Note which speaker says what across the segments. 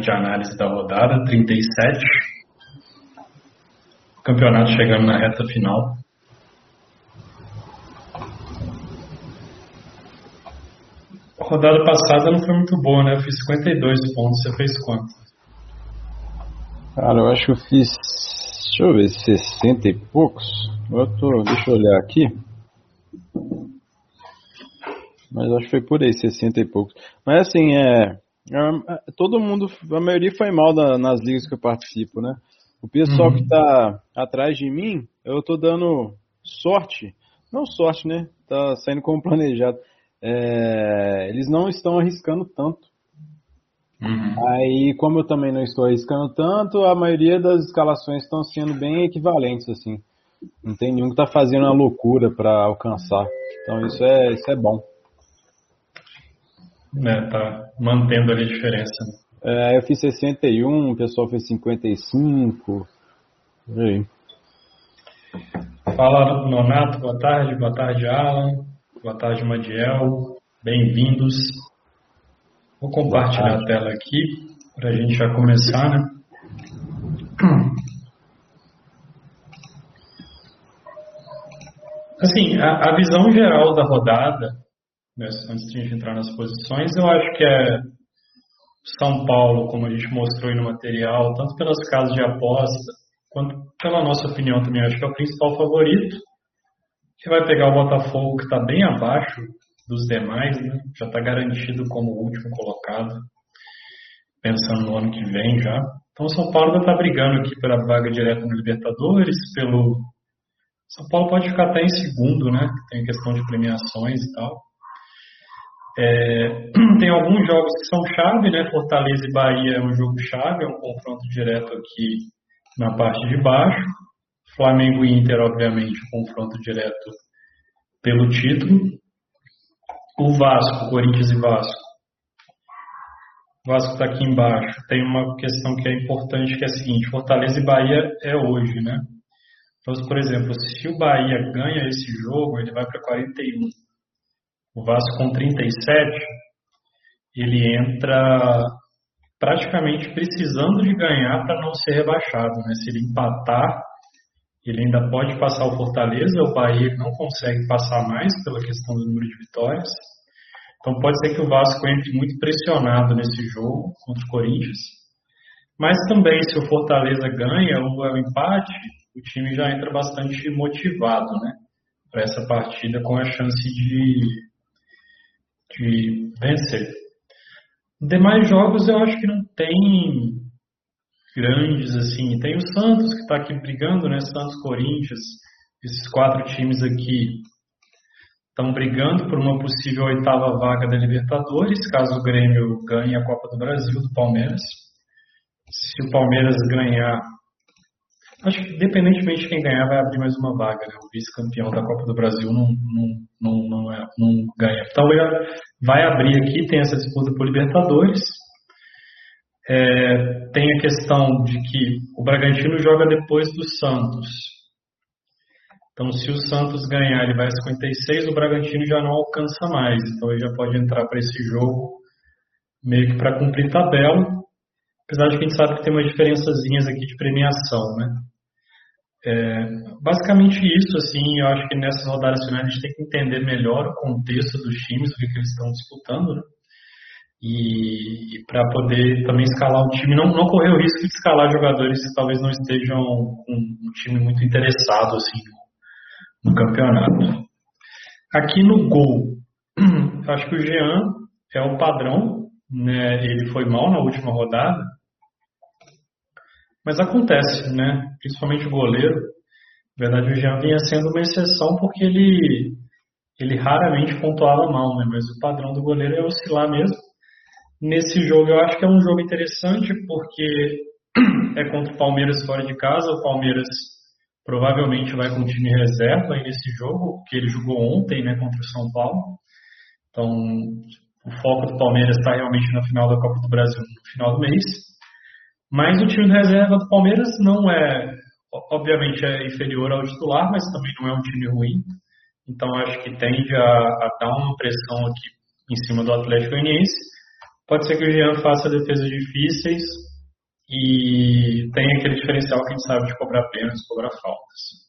Speaker 1: de análise da rodada 37. Campeonato chegando na reta final. A rodada passada não foi muito boa, né? Eu fiz 52 pontos. Você fez quanto?
Speaker 2: Cara, eu acho que eu fiz. Deixa eu ver, 60 e poucos. Eu tô, deixa eu olhar aqui. Mas acho que foi por aí, 60 e poucos. Mas assim, é. Todo mundo, a maioria foi mal da, nas ligas que eu participo, né? O pessoal uhum. que tá atrás de mim, eu tô dando sorte. Não sorte, né? Tá saindo como planejado. É, eles não estão arriscando tanto. Uhum. Aí, como eu também não estou arriscando tanto, a maioria das escalações estão sendo bem equivalentes, assim. Não tem nenhum que tá fazendo uma loucura para alcançar. Então isso é, isso é bom
Speaker 1: né, tá mantendo ali a diferença.
Speaker 2: É, eu fiz 61, o pessoal fez 55. E aí?
Speaker 1: Fala Nonato, boa tarde, boa tarde Alan, boa tarde Madiel, bem-vindos. Vou compartilhar a tela aqui para a gente já começar, né? Assim, a, a visão geral da rodada né, antes de a gente entrar nas posições, eu acho que é São Paulo, como a gente mostrou aí no material, tanto pelas casas de aposta, quanto pela nossa opinião também, acho que é o principal favorito, que vai pegar o Botafogo, que está bem abaixo dos demais, né? já está garantido como último colocado, pensando no ano que vem já. Então, São Paulo vai estar tá brigando aqui pela vaga direta no Libertadores, pelo. São Paulo pode ficar até em segundo, né? Tem questão de premiações e tal. É, tem alguns jogos que são chave, né? Fortaleza e Bahia é um jogo chave, é um confronto direto aqui na parte de baixo. Flamengo e Inter, obviamente, um confronto direto pelo título. O Vasco, Corinthians e Vasco. O Vasco está aqui embaixo. Tem uma questão que é importante, que é a seguinte: Fortaleza e Bahia é hoje, né? Então, por exemplo, se o Bahia ganha esse jogo, ele vai para 41 o Vasco com 37, ele entra praticamente precisando de ganhar para não ser rebaixado. Né? Se ele empatar, ele ainda pode passar o Fortaleza, o Bahia não consegue passar mais pela questão do número de vitórias. Então pode ser que o Vasco entre muito pressionado nesse jogo contra o Corinthians. Mas também, se o Fortaleza ganha ou é o empate, o time já entra bastante motivado né, para essa partida com a chance de, de vencer. Demais jogos eu acho que não tem grandes assim. Tem o Santos que está aqui brigando, né? Santos, Corinthians, esses quatro times aqui estão brigando por uma possível oitava vaga da Libertadores, caso o Grêmio ganhe a Copa do Brasil do Palmeiras. Se o Palmeiras ganhar Acho que, independentemente de quem ganhar, vai abrir mais uma vaga. Né? O vice-campeão da Copa do Brasil não, não, não, não, é, não ganha. Vai abrir aqui, tem essa disputa por Libertadores. É, tem a questão de que o Bragantino joga depois do Santos. Então, se o Santos ganhar, ele vai a 56, o Bragantino já não alcança mais. Então, ele já pode entrar para esse jogo meio que para cumprir tabela. Apesar de que a gente sabe que tem umas diferençazinhas aqui de premiação, né? É, basicamente isso, assim, eu acho que nessas rodadas finais a gente tem que entender melhor o contexto dos times, o que, que eles estão disputando, né? E, e para poder também escalar o time, não, não correr o risco de escalar jogadores que talvez não estejam com um time muito interessado, assim, no, no campeonato. Aqui no gol, acho que o Jean é o padrão, né? Ele foi mal na última rodada, mas acontece, né? Principalmente o goleiro. Na verdade, o Jean vinha sendo uma exceção porque ele, ele raramente pontuava mal, né? Mas o padrão do goleiro é oscilar mesmo. Nesse jogo, eu acho que é um jogo interessante porque é contra o Palmeiras fora de casa. O Palmeiras provavelmente vai com o time reserva nesse jogo, que ele jogou ontem, né, contra o São Paulo. Então, o foco do Palmeiras está realmente na final da Copa do Brasil no final do mês. Mas o time de reserva do Palmeiras não é, obviamente é inferior ao titular, mas também não é um time ruim. Então acho que tende a, a dar uma pressão aqui em cima do Atlético Goianiense. Pode ser que o Jean faça defesas difíceis e tenha aquele diferencial que a gente sabe de cobrar pênaltis, cobrar faltas.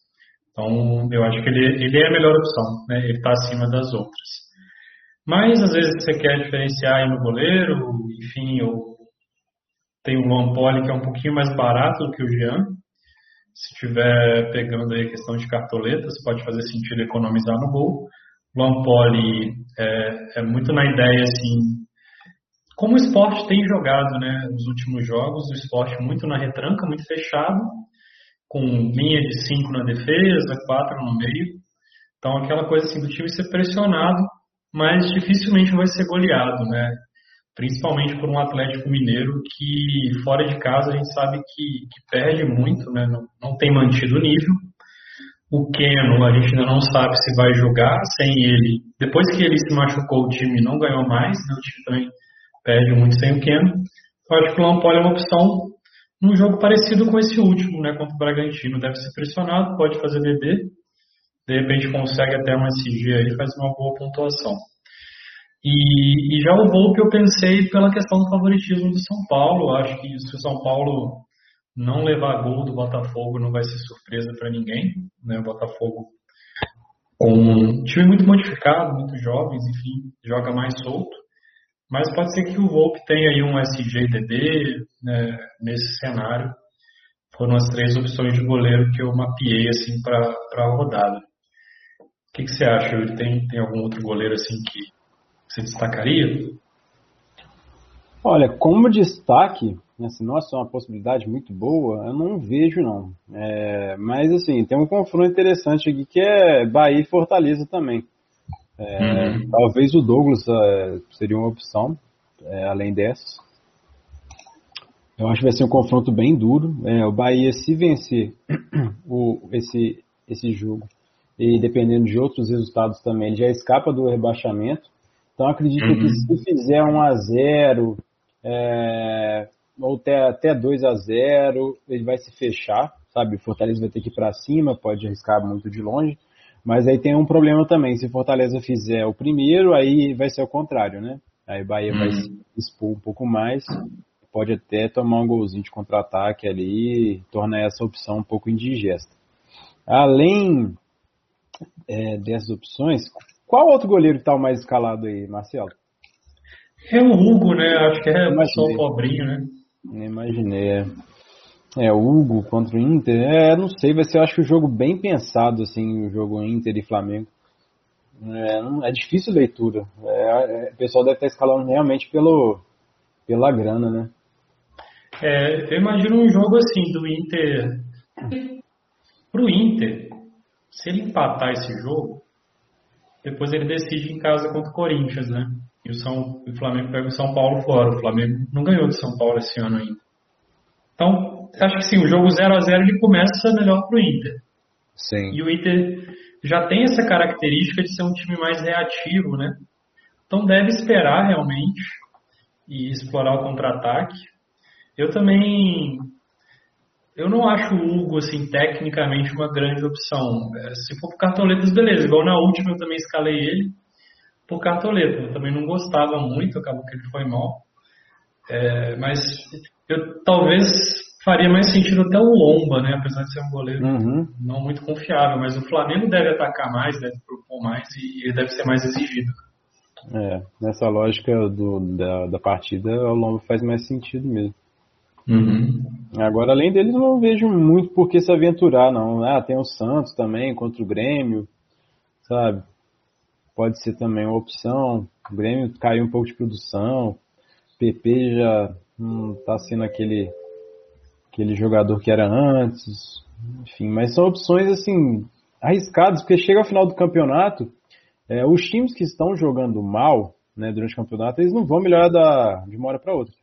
Speaker 1: Então, eu acho que ele, ele é a melhor opção, né? ele está acima das outras. Mas, às vezes, você quer diferenciar aí no goleiro, enfim, ou tem o Luan Poli, que é um pouquinho mais barato do que o Jean. Se estiver pegando aí a questão de cartoletas, pode fazer sentido economizar no gol. Luan Poli é, é muito na ideia, assim, como o esporte tem jogado né, nos últimos jogos, o esporte muito na retranca, muito fechado, com linha de cinco na defesa, quatro no meio. Então, aquela coisa assim do time ser pressionado, mas dificilmente vai ser goleado, né? Principalmente por um Atlético Mineiro que, fora de casa, a gente sabe que, que perde muito, né? Não, não tem mantido o nível. O Keno, a gente ainda não sabe se vai jogar sem ele. Depois que ele se machucou, o time não ganhou mais, né? O time também perde muito sem o Keno. Eu acho que o Lampoli é uma opção num jogo parecido com esse último, né, contra o Bragantino. Deve ser pressionado, pode fazer BB, de repente consegue até uma SG aí, faz uma boa pontuação. E, e já o Volpe eu pensei pela questão do favoritismo do São Paulo. Acho que se o São Paulo não levar gol do Botafogo não vai ser surpresa para ninguém. Né? O Botafogo com um time muito modificado, muito jovens, enfim, joga mais solto. Mas pode ser que o Volpe tenha aí um SGDD né, nesse cenário. Foram as três opções de goleiro que eu mapeei assim para a rodada. O que, que você acha? Tem, tem algum outro goleiro assim que você destacaria?
Speaker 2: Olha, como destaque, assim, nossa, é uma possibilidade muito boa, eu não vejo não. É, mas assim, tem um confronto interessante aqui que é Bahia e Fortaleza também. É, uhum. Talvez o Douglas é, seria uma opção, é, além dessas. Eu acho que vai ser um confronto bem duro. É, o Bahia, se vencer o, esse, esse jogo, e dependendo de outros resultados também, ele já escapa do rebaixamento. Então acredito uhum. que se fizer 1 a 0 é, ou até, até 2 a 0 ele vai se fechar, sabe? O Fortaleza vai ter que ir para cima, pode arriscar muito de longe. Mas aí tem um problema também, se Fortaleza fizer o primeiro, aí vai ser o contrário, né? Aí o Bahia vai se expor um pouco mais, pode até tomar um golzinho de contra-ataque ali, tornar essa opção um pouco indigesta. Além é, dessas opções, qual outro goleiro está mais escalado aí, Marcelo?
Speaker 1: É o Hugo, né? Acho que é só o pobrinho, né?
Speaker 2: Imaginei, é. É, Hugo contra o Inter, é, não sei, vai ser, eu acho que um jogo bem pensado, assim, o jogo Inter e Flamengo. É, não, é difícil leitura. É, é, o pessoal deve estar escalando realmente pelo, pela grana, né?
Speaker 1: É, eu imagino um jogo assim, do Inter. Pro Inter, se ele empatar esse jogo, depois ele decide em casa contra o Corinthians, né? E o, São, o Flamengo pega o São Paulo fora. O Flamengo não ganhou de São Paulo esse ano ainda. Então, acho que sim, o jogo 0 a 0 ele começa melhor para o Inter.
Speaker 2: Sim.
Speaker 1: E o Inter já tem essa característica de ser um time mais reativo, né? Então deve esperar realmente e explorar o contra-ataque. Eu também eu não acho o Hugo assim tecnicamente uma grande opção. É, se for por cartoletas, beleza. Igual na última eu também escalei ele por cartoleta. Eu também não gostava muito, acabou que ele foi mal. É, mas eu talvez faria mais sentido até o Lomba, né? Apesar de ser um goleiro uhum. não muito confiável, mas o Flamengo deve atacar mais, deve propor mais e ele deve ser mais exigido.
Speaker 2: É, nessa lógica do, da, da partida, o Lomba faz mais sentido mesmo.
Speaker 1: Uhum.
Speaker 2: Agora, além deles, não vejo muito por que se aventurar, não. Ah, tem o Santos também contra o Grêmio, sabe? Pode ser também uma opção. O Grêmio caiu um pouco de produção. PP já não tá sendo aquele aquele jogador que era antes, enfim, mas são opções assim arriscadas, porque chega ao final do campeonato, é, os times que estão jogando mal né, durante o campeonato, eles não vão melhorar da, de uma hora para outra.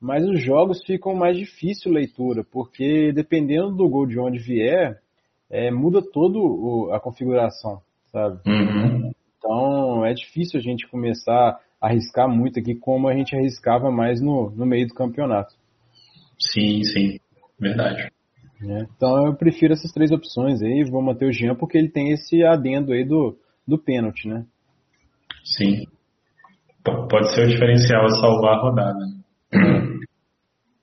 Speaker 2: Mas os jogos ficam mais difícil leitura, porque dependendo do gol de onde vier, é, muda toda a configuração, sabe?
Speaker 1: Uhum.
Speaker 2: Então é difícil a gente começar a arriscar muito aqui como a gente arriscava mais no, no meio do campeonato.
Speaker 1: Sim, sim. Verdade.
Speaker 2: É, então eu prefiro essas três opções aí, vou manter o Jean porque ele tem esse adendo aí do, do pênalti, né?
Speaker 1: Sim. Pode ser o diferencial a salvar a rodada.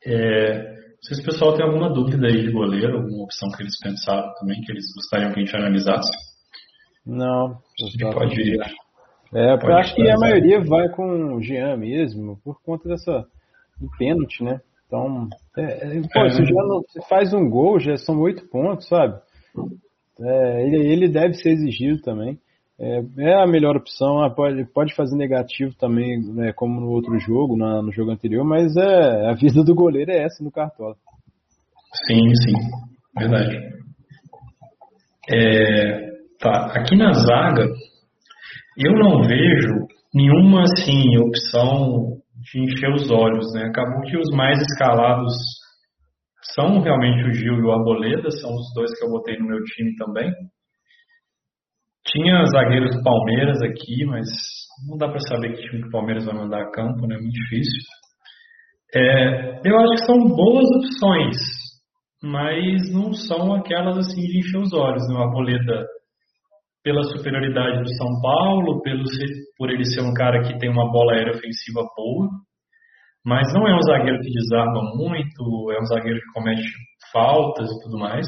Speaker 1: É, não sei se o pessoal tem alguma dúvida aí de goleiro, alguma opção que eles pensaram também, que eles gostariam que a gente analisasse.
Speaker 2: Não,
Speaker 1: pode ir.
Speaker 2: É, eu acho que a maioria vai com o Jean mesmo, por conta dessa do pênalti, né? Então, é, é pô, é. se você faz um gol, já são oito pontos, sabe? É, ele, ele deve ser exigido também. É, é, a melhor opção, ah, pode, pode fazer negativo também, né, como no outro jogo, na, no jogo anterior, mas é, a vida do goleiro é essa no Cartola.
Speaker 1: Sim, sim, verdade. É, tá, aqui na zaga, eu não vejo nenhuma assim opção de encher os olhos, né? Acabou que os mais escalados são realmente o Gil e o Arboleda, são os dois que eu botei no meu time também. Tinha zagueiros do Palmeiras aqui, mas não dá para saber que time que o Palmeiras vai mandar a campo, né? Muito difícil. É, eu acho que são boas opções, mas não são aquelas assim de encher os olhos. Né? O Arboleda, pela superioridade do São Paulo, pelo, por ele ser um cara que tem uma bola aérea ofensiva boa, mas não é um zagueiro que desarma muito, é um zagueiro que comete faltas e tudo mais.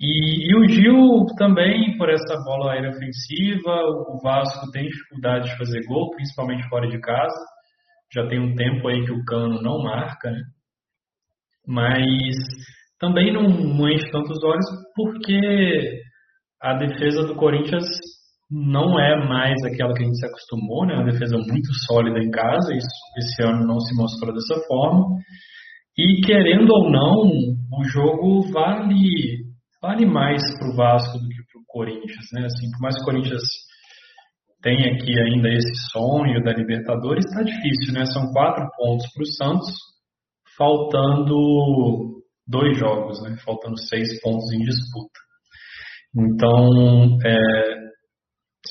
Speaker 1: E, e, o Gil também, por essa bola aérea ofensiva, o Vasco tem dificuldade de fazer gol, principalmente fora de casa. Já tem um tempo aí que o Cano não marca, né? Mas também não, não enche tantos olhos porque a defesa do Corinthians não é mais aquela que a gente se acostumou, né? Uma defesa muito sólida em casa, isso esse ano não se mostrou dessa forma. E querendo ou não, o jogo vale vale mais para o Vasco do que para o Corinthians, né? Assim, por mais que o Corinthians tenha aqui ainda esse sonho da Libertadores, está difícil, né? São quatro pontos para o Santos, faltando dois jogos, né? Faltando seis pontos em disputa. Então, é,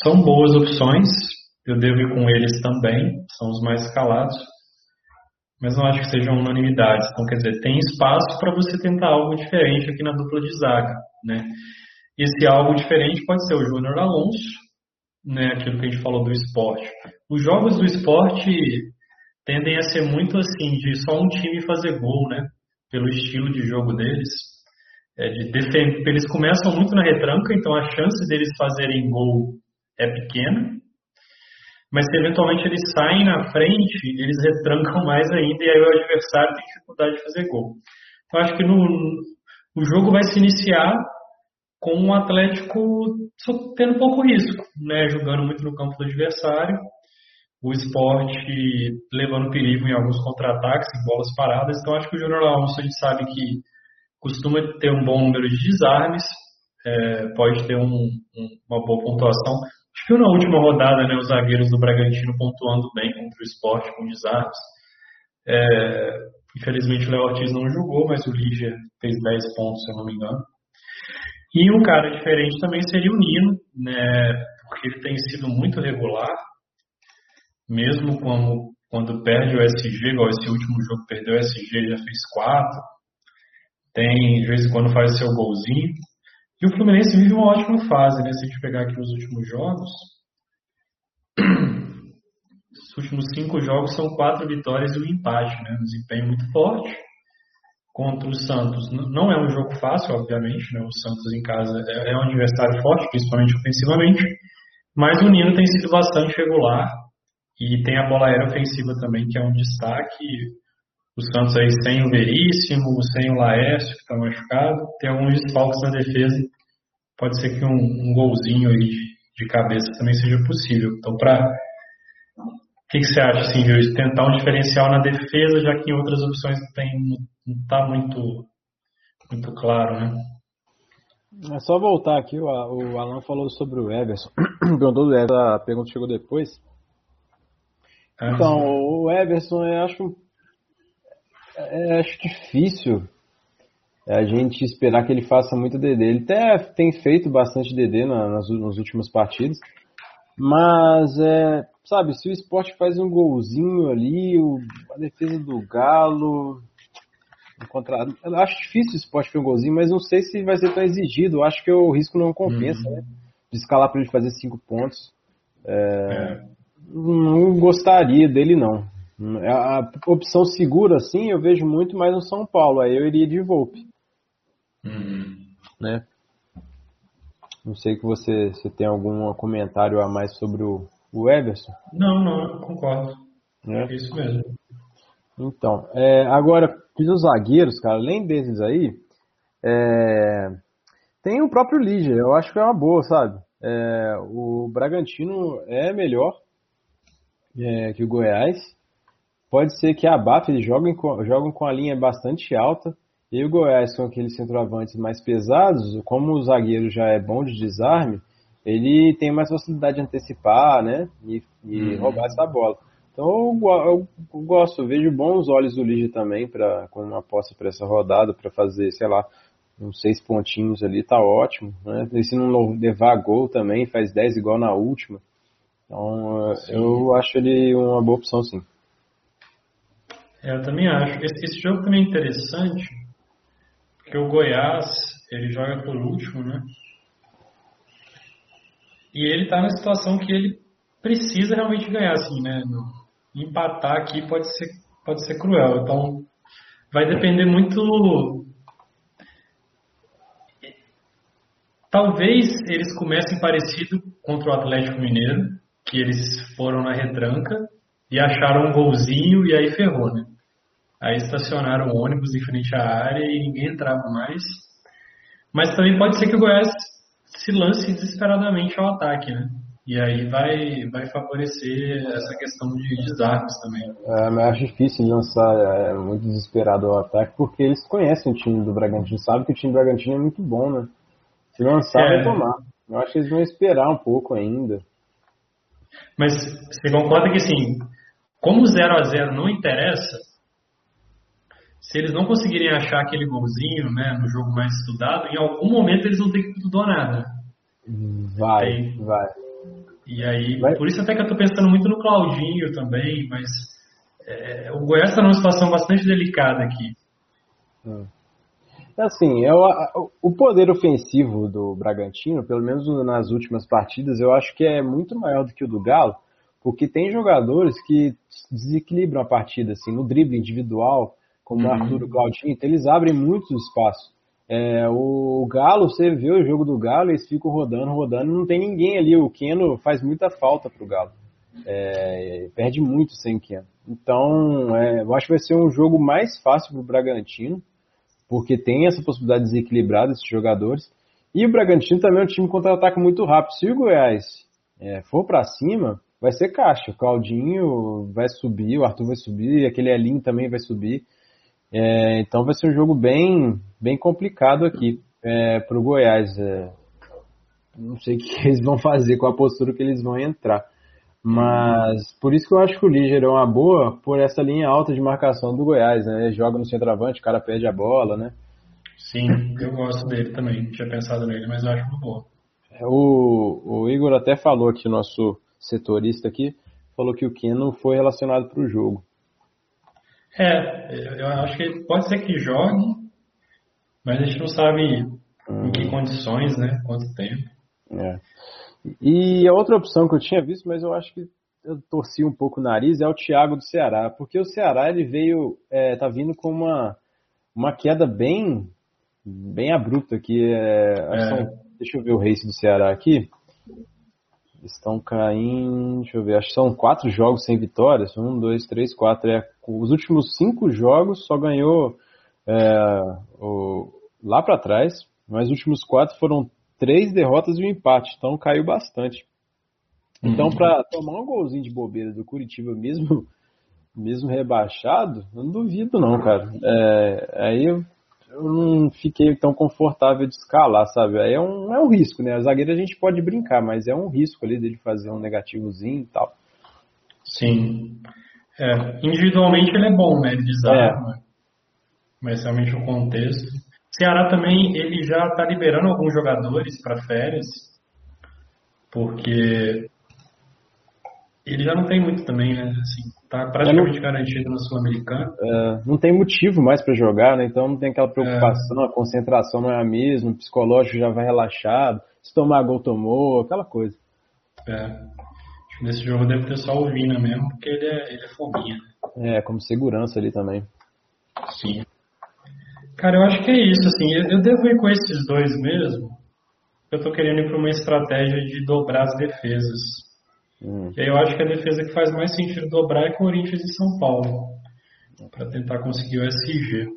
Speaker 1: são boas opções. Eu devo ir com eles também, são os mais escalados mas não acho que sejam unanimidades. Então, quer dizer, tem espaço para você tentar algo diferente aqui na dupla de zaga, né? Esse algo diferente pode ser o Júnior Alonso, né? Aquilo que a gente falou do esporte. Os jogos do esporte tendem a ser muito assim, de só um time fazer gol, né? Pelo estilo de jogo deles. É de defender, eles começam muito na retranca, então a chance deles fazerem gol é pequena, mas se eventualmente eles saem na frente, eles retrancam mais ainda e aí o adversário tem dificuldade de fazer gol. Então acho que no, o jogo vai se iniciar com o Atlético tendo pouco risco, né, jogando muito no campo do adversário, o esporte levando perigo em alguns contra-ataques, em bolas paradas. Então acho que o Júnior Alonso a gente sabe que costuma ter um bom número de desarmes, é, pode ter um, um, uma boa pontuação viu na última rodada né, os zagueiros do Bragantino pontuando bem contra o esporte com desarmes. É, infelizmente o Léo Ortiz não jogou, mas o Lígia fez 10 pontos, se eu não me engano. E um cara diferente também seria o Nino, né, porque ele tem sido muito regular, mesmo como, quando perde o SG, igual esse último jogo perdeu o SG, já fez 4. Tem, de vez em quando faz seu golzinho. E o Fluminense vive uma ótima fase, né? Se a gente pegar aqui os últimos jogos, os últimos cinco jogos são quatro vitórias e um empate, né? Um desempenho muito forte contra o Santos. Não é um jogo fácil, obviamente, né? O Santos em casa é, é um adversário forte, principalmente ofensivamente, mas o Nino tem sido bastante regular e tem a bola aérea ofensiva também, que é um destaque o Santos aí sem o Veríssimo, sem o Laércio, que está machucado, tem alguns desfalques na defesa. Pode ser que um, um golzinho aí de, de, cabeça também seja possível. Então, para. O que, que, você acha, assim, de tentar um diferencial na defesa, já que em outras opções tem, não está muito, muito claro, né?
Speaker 2: É só voltar aqui, o, o Alan falou sobre o Everson. Perguntou do Everson, a pergunta chegou depois. É, então, o Everson, eu acho é, acho difícil a gente esperar que ele faça muito DD. Ele até tem feito bastante DD nas, nas últimas partidas, mas é, sabe, se o esporte faz um golzinho ali, o, a defesa do Galo. Contra, acho difícil o esporte fazer um golzinho, mas não sei se vai ser tão exigido. Acho que o risco não compensa, uhum. né? De escalar para ele fazer cinco pontos. É, é. não gostaria dele, não. A opção segura, sim, eu vejo muito mais no São Paulo. Aí eu iria de Volpe.
Speaker 1: Uhum.
Speaker 2: Né? Não sei que você, você tem algum comentário a mais sobre o, o Everson.
Speaker 1: Não, não, concordo.
Speaker 2: É.
Speaker 1: É isso mesmo.
Speaker 2: Então, é, agora, os zagueiros, cara, além desses aí, é, tem o próprio Lígia, eu acho que é uma boa, sabe? É, o Bragantino é melhor é, que o Goiás. Pode ser que a BAF eles joguem com, jogam com a linha bastante alta. E o Goiás, com aqueles centroavantes mais pesados, como o zagueiro já é bom de desarme, ele tem mais facilidade de antecipar, né? E, e
Speaker 1: Uhum.
Speaker 2: roubar essa bola. Então eu, go- eu gosto, eu vejo bons olhos do Lige também para com uma aposta para essa rodada, para fazer, sei lá, uns seis pontinhos ali, tá ótimo. Né? E se não levar gol também, faz 10 igual na última. Então
Speaker 1: Sim.
Speaker 2: eu acho ele uma boa opção sim.
Speaker 1: É, eu também acho. Esse, esse jogo também é interessante, porque o Goiás, ele joga por último, né? E ele tá na situação que ele precisa realmente ganhar, assim, né? Empatar aqui pode ser, pode ser cruel. Então, vai depender muito. Talvez eles comecem parecido contra o Atlético Mineiro, que eles foram na retranca e acharam um golzinho e aí ferrou, né? Aí estacionaram o ônibus em frente à área e ninguém entrava mais. Mas também pode ser que o Goiás se lance desesperadamente ao ataque, né? E aí vai, vai favorecer essa questão de desarmes também.
Speaker 2: É, mas eu acho difícil lançar é, muito desesperado o ataque, porque eles conhecem o time do Bragantino, sabem que o time do Bragantino é muito bom, né? Se lançar,
Speaker 1: É.
Speaker 2: vai tomar. Eu acho que eles vão esperar um pouco ainda.
Speaker 1: Mas você concorda que assim, como o 0 a 0 não interessa, se eles não conseguirem achar aquele golzinho, né, no jogo mais estudado, em algum momento eles vão ter que tudo ou nada.
Speaker 2: Vai,
Speaker 1: Tem.
Speaker 2: vai.
Speaker 1: E aí,
Speaker 2: Vai.
Speaker 1: por isso até que eu tô pensando muito no Claudinho também, mas é, o Goiás está numa situação bastante delicada aqui.
Speaker 2: Assim, eu, o poder ofensivo do Bragantino, pelo menos nas últimas partidas, eu acho que é muito maior do que o do Galo, porque tem jogadores que desequilibram a partida, assim, no drible individual, como o
Speaker 1: Uhum.
Speaker 2: Arthur e o Claudinho, então eles abrem muito espaço. É, o Galo, você vê o jogo do Galo, eles ficam rodando, rodando, não tem ninguém ali. O Keno faz muita falta pro Galo. É, perde muito sem Keno. Então, é, eu acho que vai ser um jogo mais fácil pro Bragantino, porque tem essa possibilidade de desequilibrar desses jogadores. E o Bragantino também é um time que contra-ataca muito rápido. Se o Goiás é, for para cima, vai ser caixa. O Claudinho vai subir, o Arthur vai subir, aquele Elinho também vai subir. É, então vai ser um jogo bem, bem complicado aqui é, para o Goiás. É, não sei o que eles vão fazer com a postura que eles vão entrar. Mas por isso que eu acho que o Liger é uma boa por essa linha alta de marcação do Goiás, né? Ele joga no centroavante, o cara perde a bola, né?
Speaker 1: Sim, eu gosto dele também. Não tinha pensado nele, mas eu acho uma boa.
Speaker 2: O, o Igor até falou aqui, nosso setorista aqui, falou que o Keno foi relacionado para o jogo.
Speaker 1: É, eu acho que pode ser que jogue, mas a gente não sabe em que condições, né? Quanto tempo.
Speaker 2: É. E a outra opção que eu tinha visto, mas eu acho que eu torci um pouco o nariz, é o Thiago do Ceará, porque o Ceará ele veio, é, tá vindo com uma, uma queda bem, bem abrupta aqui. É,
Speaker 1: É.
Speaker 2: são- deixa eu ver o race do Ceará aqui. Estão caindo, deixa eu ver, acho que são quatro jogos sem vitórias. Um, dois, três, quatro. É, os últimos cinco jogos só ganhou é, o- lá para trás, mas os últimos quatro foram três derrotas e um empate, então caiu bastante. Então,
Speaker 1: Uhum.
Speaker 2: para tomar um golzinho de bobeira do Curitiba, mesmo, mesmo rebaixado, eu não duvido não, cara. É, aí eu, não fiquei tão confortável de escalar, sabe? Aí é um, é um risco, né? A zagueira a gente pode brincar, mas é um risco ali dele fazer um negativozinho e tal.
Speaker 1: Sim. É, individualmente ele é bom, né? Ele desarma. Mas realmente o contexto. Ceará também, ele já está liberando alguns jogadores para férias, porque ele já não tem muito também, né? Assim, tá praticamente garantido no Sul-Americano.
Speaker 2: É, não tem motivo mais para jogar, né? Então não tem aquela preocupação, a concentração não é a mesma, o psicológico já vai relaxado, se tomar gol tomou, aquela coisa.
Speaker 1: É, nesse jogo deve ter só o Vina mesmo, porque ele é, ele é fominha.
Speaker 2: É, como segurança ali também.
Speaker 1: Sim. Cara, eu acho que é isso, assim, eu, eu devo ir com esses dois mesmo. Eu tô querendo ir para uma estratégia de dobrar as defesas. Hum. E aí eu acho que a defesa que faz mais sentido dobrar é Corinthians e São Paulo. para tentar conseguir o SG.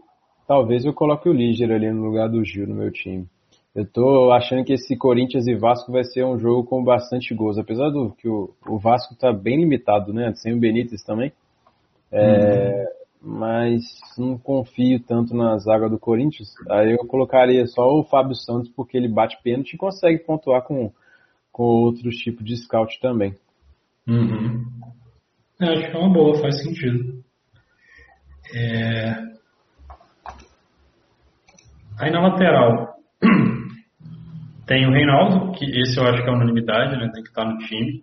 Speaker 2: Talvez eu coloque o Liger ali no lugar do Gil no meu time. Eu tô achando que esse Corinthians e Vasco vai ser um jogo com bastante gols, apesar do que o, o Vasco tá bem limitado, né? Sem o Benítez também. É, uhum. Mas não confio tanto na zaga do Corinthians. Aí eu colocaria só o Fábio Santos porque ele bate pênalti e consegue pontuar com, com outros tipos de scout também.
Speaker 1: Uhum. É, acho que é uma boa, faz sentido. É... Aí na lateral, tem o Reinaldo, que esse eu acho que é unanimidade, né? Tem que estar no time.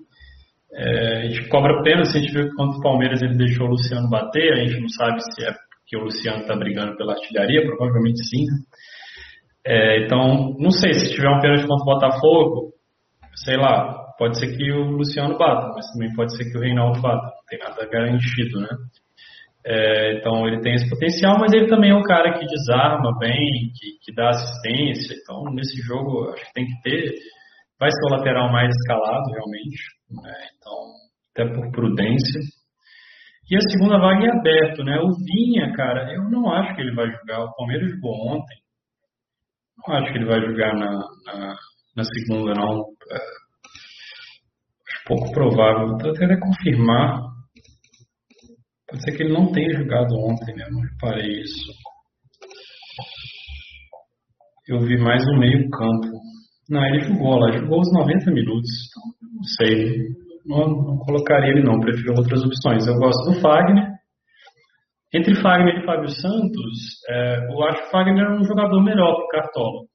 Speaker 1: É, a gente cobra pênalti, a gente viu que quando o Palmeiras ele deixou o Luciano bater, a gente não sabe se é porque o Luciano está brigando pela artilharia, provavelmente sim. É, então, não sei, se tiver um pênalti contra o Botafogo, sei lá, pode ser que o Luciano bata, mas também pode ser que o Reinaldo bata, não tem nada garantido, né? É, então ele tem esse potencial, mas ele também é um cara que desarma bem, que, que dá assistência. Então nesse jogo acho que tem que ter. Vai ser o lateral mais escalado realmente. Né? Então, até por prudência. E a segunda vaga é aberto, né? O Vinha, cara, eu não acho que ele vai jogar. O Palmeiras jogou ontem. Não acho que ele vai jogar na, na, na segunda, não. Pouco provável. Vou até confirmar. Pode ser que ele não tenha jogado ontem, né? Eu não reparei isso. Eu vi mais no meio campo. Não, ele jogou lá, jogou os 90 minutos. Então, não sei. Não, não, colocaria ele não, prefiro outras opções. Eu gosto do Fagner. Entre Fagner e Fábio Santos, é, eu acho que o Fagner é um jogador melhor que o Cartola.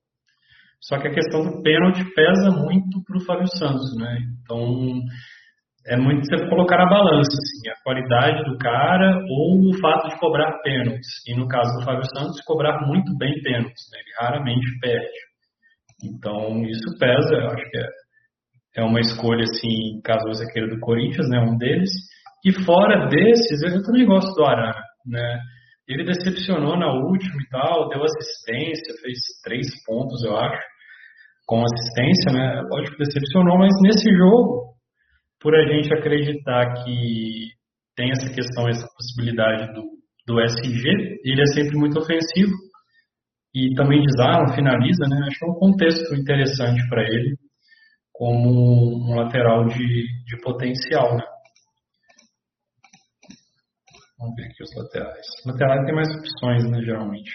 Speaker 1: Só que a questão do pênalti pesa muito para o Fábio Santos, né? Então, é muito você colocar na balança assim, a qualidade do cara ou o fato de cobrar pênaltis. E no caso do Fábio Santos, cobrar muito bem pênaltis. Né? Ele raramente perde. Então isso pesa, eu acho que é, é uma escolha assim, caso você queira do Corinthians, né, um deles. E fora desses, eu também gosto do Arana, né? Ele decepcionou na última e tal, deu assistência, fez três pontos, eu acho, com assistência, né? Lógico decepcionou, mas nesse jogo por a gente acreditar que tem essa questão, essa possibilidade do, do SG, ele é sempre muito ofensivo e também desarma, finaliza, né? Acho é um contexto interessante para ele como um lateral de, de potencial, né? Vamos ver aqui os laterais. Os laterais tem mais opções, né, geralmente.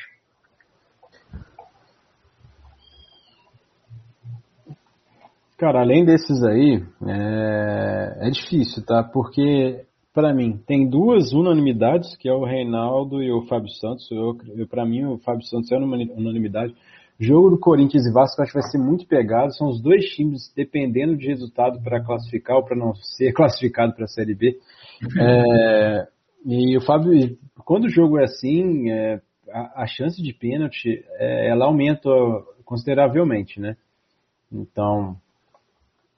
Speaker 2: Cara, além desses aí, é, é difícil, tá? Porque, para mim, tem duas unanimidades, que é o Reinaldo e o Fábio Santos. Eu, eu para mim, o Fábio Santos é unanimidade. Jogo do Corinthians e Vasco acho que vai ser muito pegado. São os dois times dependendo de resultado para classificar ou para não ser classificado para a Série B. É, e o Fábio, quando o jogo é assim, é, a, a, chance de pênalti é, ela aumenta consideravelmente, né? Então,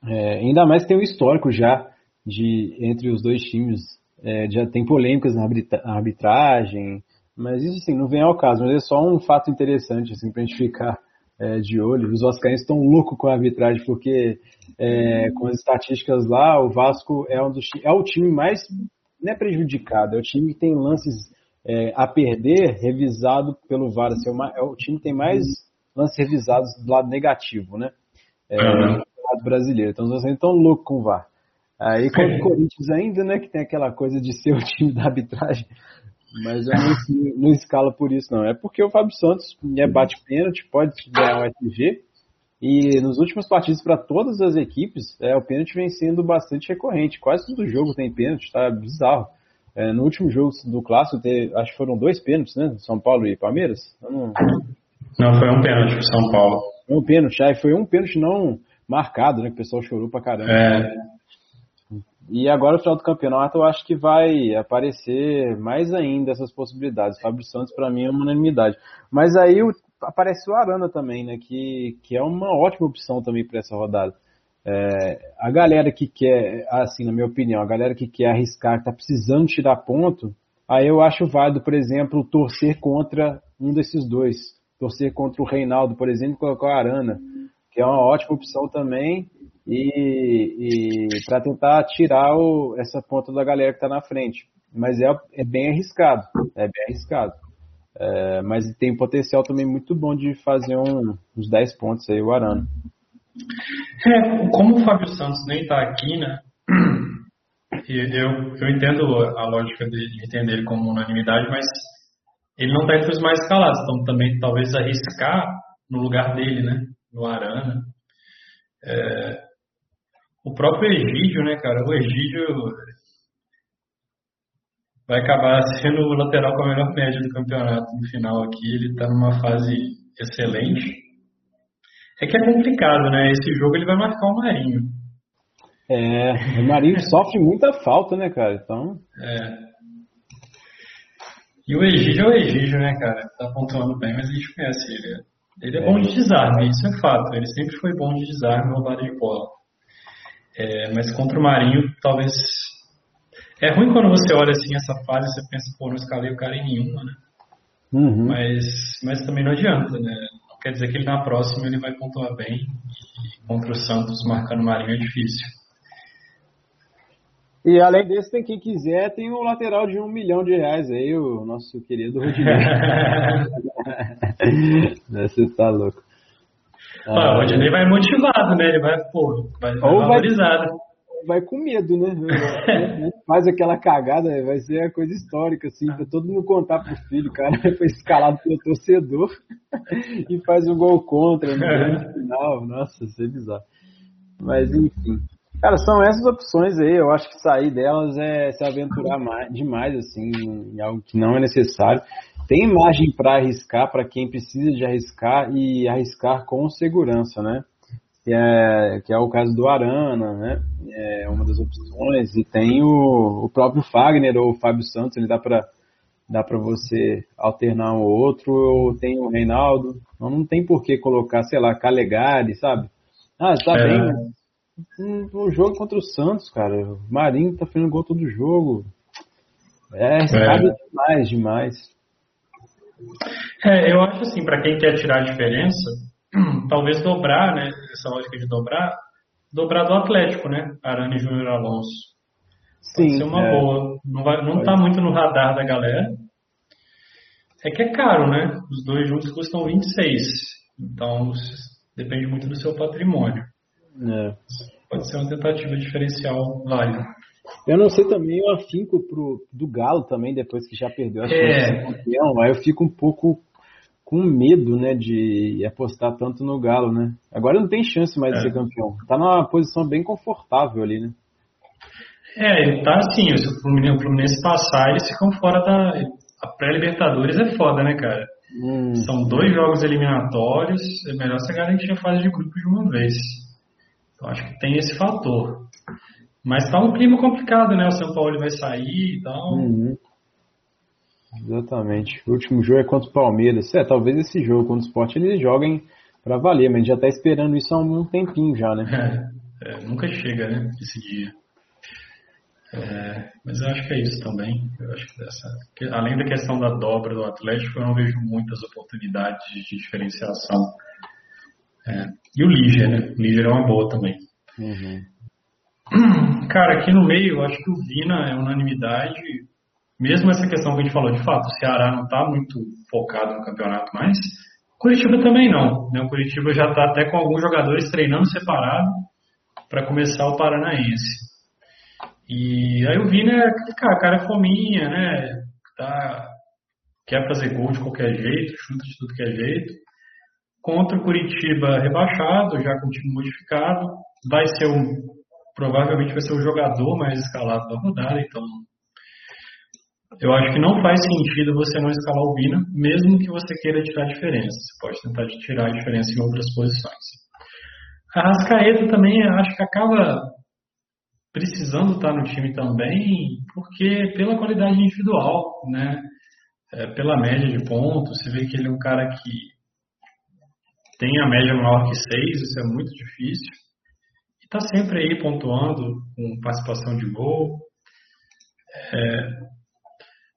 Speaker 2: é, ainda mais que tem um histórico já de entre os dois times, é, já tem polêmicas na arbitragem, mas isso assim, não vem ao caso, mas é só um fato interessante assim, para a gente ficar é, de olho. Os Oscarenses estão loucos com a arbitragem, porque é, com as estatísticas lá, o Vasco é, um dos, é o time mais não é prejudicado, é o time que tem lances é, a perder revisado pelo VAR. Assim, é, é o time que tem mais lances revisados do lado negativo, né? É. Campeonato Brasileiro. Então vocês estão loucos com o VAR. Aí com o Corinthians ainda, né, que tem aquela coisa de ser o time da arbitragem, mas eu não, não escala por isso não. É porque o Fábio Santos é bate pênalti, pode ganhar o SG, e nos últimos partidos para todas as equipes, é, o pênalti vem sendo bastante recorrente. Quase todo jogo tem pênalti, tá bizarro. É, no último jogo do Clássico, teve, acho que foram dois pênaltis, né? São Paulo e Palmeiras?
Speaker 1: Não... não, foi um pênalti pro São Paulo.
Speaker 2: Foi um pênalti, aí foi um pênalti não marcado, né? Que o pessoal chorou pra caramba. É. E agora, no final do campeonato, eu acho que vai aparecer mais ainda essas possibilidades. Fábio Santos, para mim, é uma unanimidade. Mas aí aparece o Arana também, né? Que, que é uma ótima opção também para essa rodada. É, a galera que quer, assim, na minha opinião, a galera que quer arriscar, que tá precisando tirar ponto, aí eu acho válido, por exemplo, torcer contra um desses dois. Torcer contra o Reinaldo, por exemplo, e colocar o Arana, que é uma ótima opção também, e, e para tentar tirar o, essa ponta da galera que está na frente. Mas é, é bem arriscado, é bem arriscado. É, mas tem um potencial também muito bom de fazer um, uns 10 pontos aí, o Arana.
Speaker 1: É, como o Fábio Santos nem está aqui, né? Eu, eu entendo a lógica de, de entender ele como unanimidade, mas ele não está entre os mais escalados, então também talvez arriscar no lugar dele, né? No Arana. É, o próprio Egídio, né, cara? O Egídio vai acabar sendo o lateral com a melhor média do campeonato no final aqui. Ele está numa fase excelente. É que é complicado, né? Esse jogo ele vai marcar o Marinho.
Speaker 2: É, o Marinho sofre muita falta, né, cara? Então.
Speaker 1: É. E o Egídio é o Egídio, né, cara? Tá pontuando bem, mas a gente conhece ele. Ele é, bom de desarme, isso é fato. Ele sempre foi bom de desarme, roubada de bola. É, mas contra o Marinho, talvez. É ruim quando você olha assim essa fase você pensa, pô, não escalei o cara em nenhuma, né? Uhum. Mas, mas também não adianta, né? Quer dizer que ele na próxima ele vai pontuar bem e contra o Santos marcando o Marinho é difícil.
Speaker 2: E além desse, tem quem quiser, tem o lateral de um milhão de reais aí, o nosso querido Rodinei. Você tá louco.
Speaker 1: Ah, o Rodinei vai motivado, né? Ele vai, pô, vai, vai valorizado.
Speaker 2: Vai, vai com medo, né? Faz aquela cagada, vai ser a coisa histórica, assim, pra todo mundo contar pro filho, cara foi escalado pelo torcedor e faz um gol contra no grande final. Nossa, isso é bizarro. Mas enfim. Cara, são essas opções aí. Eu acho que sair delas é se aventurar mais, demais, assim, em algo que não é necessário. Tem margem para arriscar para quem precisa de arriscar e arriscar com segurança, né? Que é, que é o caso do Arana, né? É uma das opções. E tem o, o próprio Fagner ou o Fábio Santos, ele dá para dá para você alternar um ou outro, ou tem o Reinaldo. Não, não tem por que colocar, sei lá, Calegari, sabe? Ah, está é. bem, um, jogo contra o Santos, cara. O Marinho tá fazendo gol todo jogo. É, sabe é. demais, demais.
Speaker 1: É, eu acho assim, para quem quer tirar a diferença, talvez dobrar, né? Essa lógica de dobrar, dobrar do Atlético, né? Arana e Júnior Alonso. Sim. Pode ser uma é. boa. Não, vai, não tá muito no radar da galera. É que é caro, né? Os dois juntos custam 26. Então, depende muito do seu patrimônio. É. Pode ser uma tentativa diferencial válida.
Speaker 2: Eu não sei também o afinco pro, do Galo também, depois que já perdeu a chance é. de campeão. Aí eu fico um pouco com medo, né, de apostar tanto no Galo, né? Agora não tem chance mais é. de ser campeão. Tá numa posição bem confortável ali, né?
Speaker 1: É, ele tá assim, se o Fluminense, o Fluminense passar, eles ficam fora da. A pré-Libertadores é foda, né, cara? Hum. São dois jogos eliminatórios, é melhor você garantir a fase de grupo de uma vez. Eu acho que tem esse fator. Mas tá um clima complicado, né? O São Paulo vai sair e tal. Uhum.
Speaker 2: Exatamente. O último jogo é contra o Palmeiras. É, talvez esse jogo contra o Sport eles joguem para valer, mas a gente já tá esperando isso há um tempinho já,
Speaker 1: né? É, é, nunca chega, né? Esse dia. É, mas eu acho que é isso também. Eu acho que dessa, além da questão da dobra do Atlético, eu não vejo muitas oportunidades de diferenciação. É, e o Liger, né? O Liger é uma boa também. Uhum. Cara, aqui no meio, eu acho que o Vina é unanimidade. Mesmo essa questão que a gente falou, de fato, o Ceará não está muito focado no campeonato mais. Curitiba também não. Né? O Curitiba já está até com alguns jogadores treinando separado para começar o Paranaense. E aí o Vina é cara, cara é fominha, né? Tá, quer fazer gol de qualquer jeito, chuta de tudo que é jeito. Contra o Curitiba rebaixado, já com o time modificado, vai ser um, provavelmente vai ser o jogador mais escalado da rodada, então eu acho que não faz sentido você não escalar o Vina, mesmo que você queira tirar a diferença. Você pode tentar tirar a diferença em outras posições. A Rascaeta também acho que acaba precisando estar no time também, porque pela qualidade individual, né? É, pela média de pontos, você vê que ele é um cara que tem a média maior que 6, isso é muito difícil. E está sempre aí pontuando, com participação de gol. É,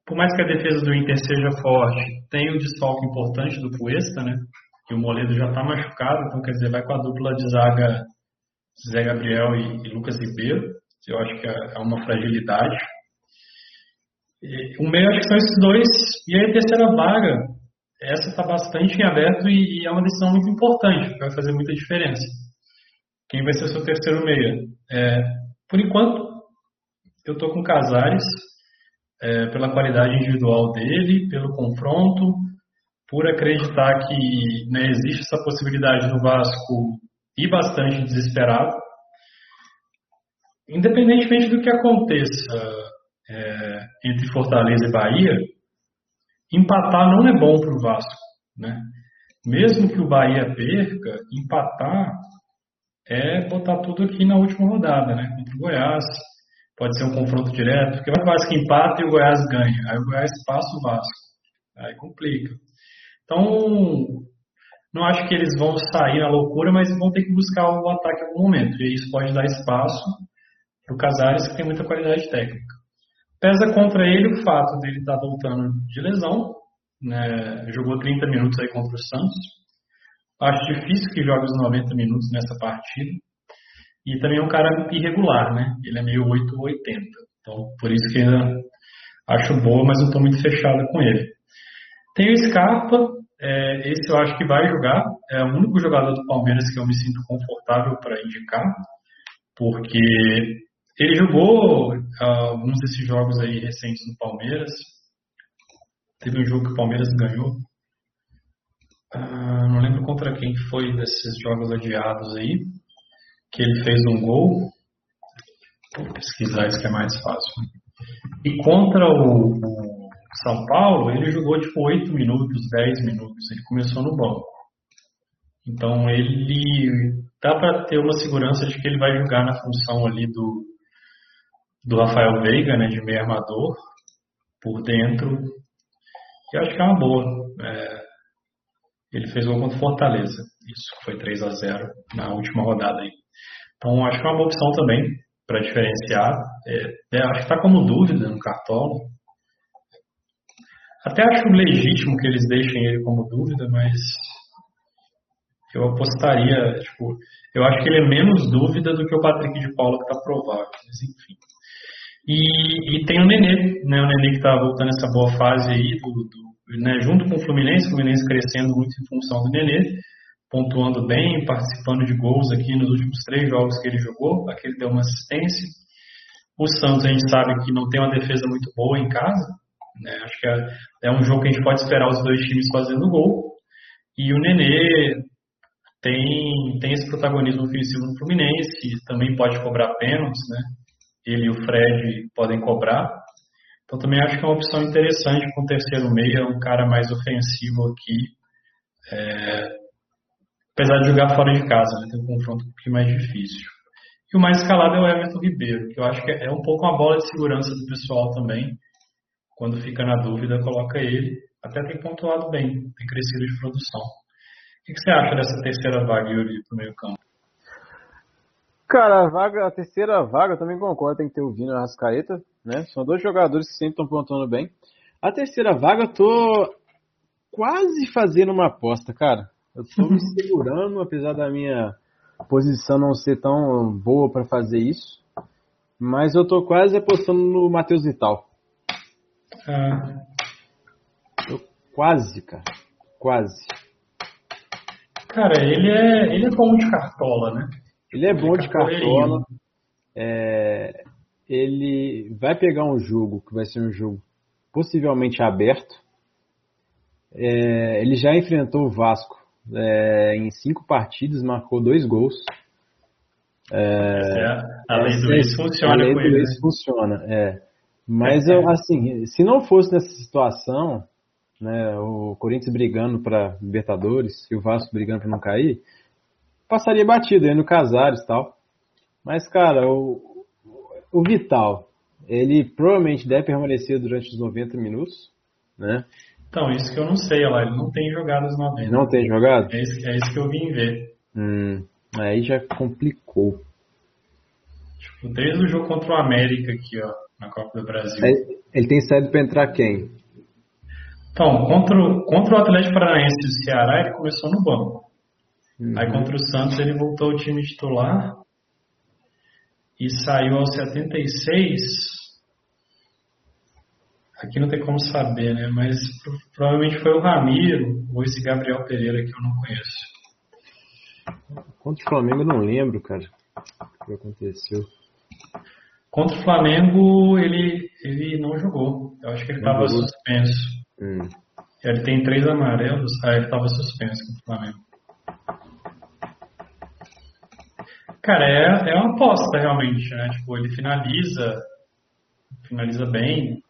Speaker 1: por mais que a defesa do Inter seja forte, tem o desfalque importante do Cuesta, né? Que o Moledo já está machucado, então quer dizer, vai com a dupla de zaga Zé Gabriel e, e Lucas Ribeiro. Eu acho que é, é uma fragilidade. E, o meio acho que são esses dois. E aí a terceira vaga, essa está bastante em aberto e, e, é uma decisão muito importante, que vai fazer muita diferença. Quem vai ser o seu terceiro meia? É, por enquanto, eu estou com Casares é, pela qualidade individual dele, pelo confronto, por acreditar que né, existe essa possibilidade do Vasco ir bastante desesperado. Independentemente do que aconteça é, entre Fortaleza e Bahia, empatar não é bom para o Vasco. Né? Mesmo que o Bahia perca, empatar é botar tudo aqui na última rodada, né? contra o Goiás pode ser um confronto direto, porque o Vasco empata e o Goiás ganha. Aí o Goiás passa o Vasco. Aí complica. Então, não acho que eles vão sair na loucura, mas vão ter que buscar o ataque em algum momento. E isso pode dar espaço para o Casares, que tem muita qualidade técnica. Pesa contra ele o fato dele estar tá voltando de lesão. Né? Jogou 30 minutos aí contra o Santos. Acho difícil que jogue os 90 minutos nessa partida. E também é um cara irregular, né? Ele é meio 8 ou 80. Então, por isso que ainda acho boa, mas não estou muito fechado com ele. Tem o Scarpa, é, esse eu acho que vai jogar. É o único jogador do Palmeiras que eu me sinto confortável para indicar, porque ele jogou uh, alguns desses jogos aí recentes no Palmeiras. Teve um jogo que o Palmeiras ganhou. Uh, não lembro contra quem foi desses jogos adiados aí que ele fez um gol. Vou pesquisar isso que é mais fácil. E contra o, o São Paulo, ele jogou tipo 8 minutos, 10 minutos. Ele começou no banco. Então ele dá para ter uma segurança de que ele vai jogar na função ali do, do Rafael Veiga, né, de meio armador, por dentro. E acho que é uma boa. É, ele fez gol contra Fortaleza. Isso foi 3 a 0 na última rodada aí. Então, acho que é uma boa opção também para diferenciar. É, é, acho que está como dúvida no cartola. Até acho legítimo que eles deixem ele como dúvida, mas eu apostaria, tipo, eu acho que ele é menos dúvida do que o Patrick de Paula que está provável, mas enfim. E, e, tem o Nenê, né, o Nenê que está voltando essa boa fase aí, do, do, né, junto com o Fluminense, o Fluminense crescendo muito em função do Nenê pontuando bem, participando de gols aqui nos últimos três jogos que ele jogou, aqui ele deu uma assistência. O Santos a gente sabe que não tem uma defesa muito boa em casa, né? acho que é, é um jogo que a gente pode esperar os dois times fazendo gol. E o Nenê tem, tem esse protagonismo ofensivo no Fluminense, também pode cobrar pênaltis, né? Ele e o Fred podem cobrar. Então também acho que é uma opção interessante com o terceiro meio, um cara mais ofensivo aqui. É, apesar de jogar fora de casa, né? tem um confronto um pouquinho mais difícil. E o mais escalado é o Everton Ribeiro, que eu acho que é um pouco uma bola de segurança do pessoal também. Quando fica na dúvida, coloca ele. Até tem pontuado bem, tem crescido de produção. O que você acha dessa terceira vaga, Yuri, pro meio campo?
Speaker 2: Cara, a, vaga, a terceira vaga, eu também concordo, tem que ter o Vino e a Rascaeta, né? São dois jogadores que sempre estão pontuando bem. A terceira vaga, eu tô quase fazendo uma aposta, cara. Eu estou me segurando, apesar da minha posição não ser tão boa para fazer isso. Mas eu estou quase apostando no Matheus Vital.
Speaker 1: Ah.
Speaker 2: Eu, quase, cara. Quase.
Speaker 1: Cara, ele é, ele é bom de cartola, né?
Speaker 2: Ele é bom de cartola. É, ele vai pegar um jogo que vai ser um jogo possivelmente aberto. É, ele já enfrentou o Vasco é, em cinco partidas, marcou dois gols.
Speaker 1: É, a lei do ex funciona. A lei do ex
Speaker 2: né? funciona, é. Mas eu, assim, se não fosse nessa situação, né, o Corinthians brigando para Libertadores e o Vasco brigando para não cair, passaria batido aí no Casares e tal. Mas, cara, o, o Vital, ele provavelmente deve permanecer durante os 90 minutos, né?
Speaker 1: Então, isso que eu não sei, olha lá, ele não tem jogado os 90.
Speaker 2: Não tem jogado?
Speaker 1: É isso, é isso que eu vim ver.
Speaker 2: Hum, aí já complicou.
Speaker 1: Desde o jogo contra o América aqui, ó, na Copa do Brasil.
Speaker 2: Ele tem saído para entrar quem?
Speaker 1: Então, contra, o, contra o Atlético Paranaense e o Ceará, ele começou no banco. Uhum. Aí contra o Santos ele voltou ao time titular e saiu aos 76. Aqui não tem como saber, né? Mas provavelmente foi o Ramiro ou esse Gabriel Pereira que eu não conheço.
Speaker 2: Contra o Flamengo eu não lembro, cara. O que aconteceu?
Speaker 1: Contra o Flamengo ele, ele não jogou. Eu acho que ele estava suspenso. Hum. Ele tem três amarelos. Ah, ele estava suspenso contra o Flamengo. Cara, é, é uma aposta realmente, né? Tipo, ele finaliza, finaliza bem,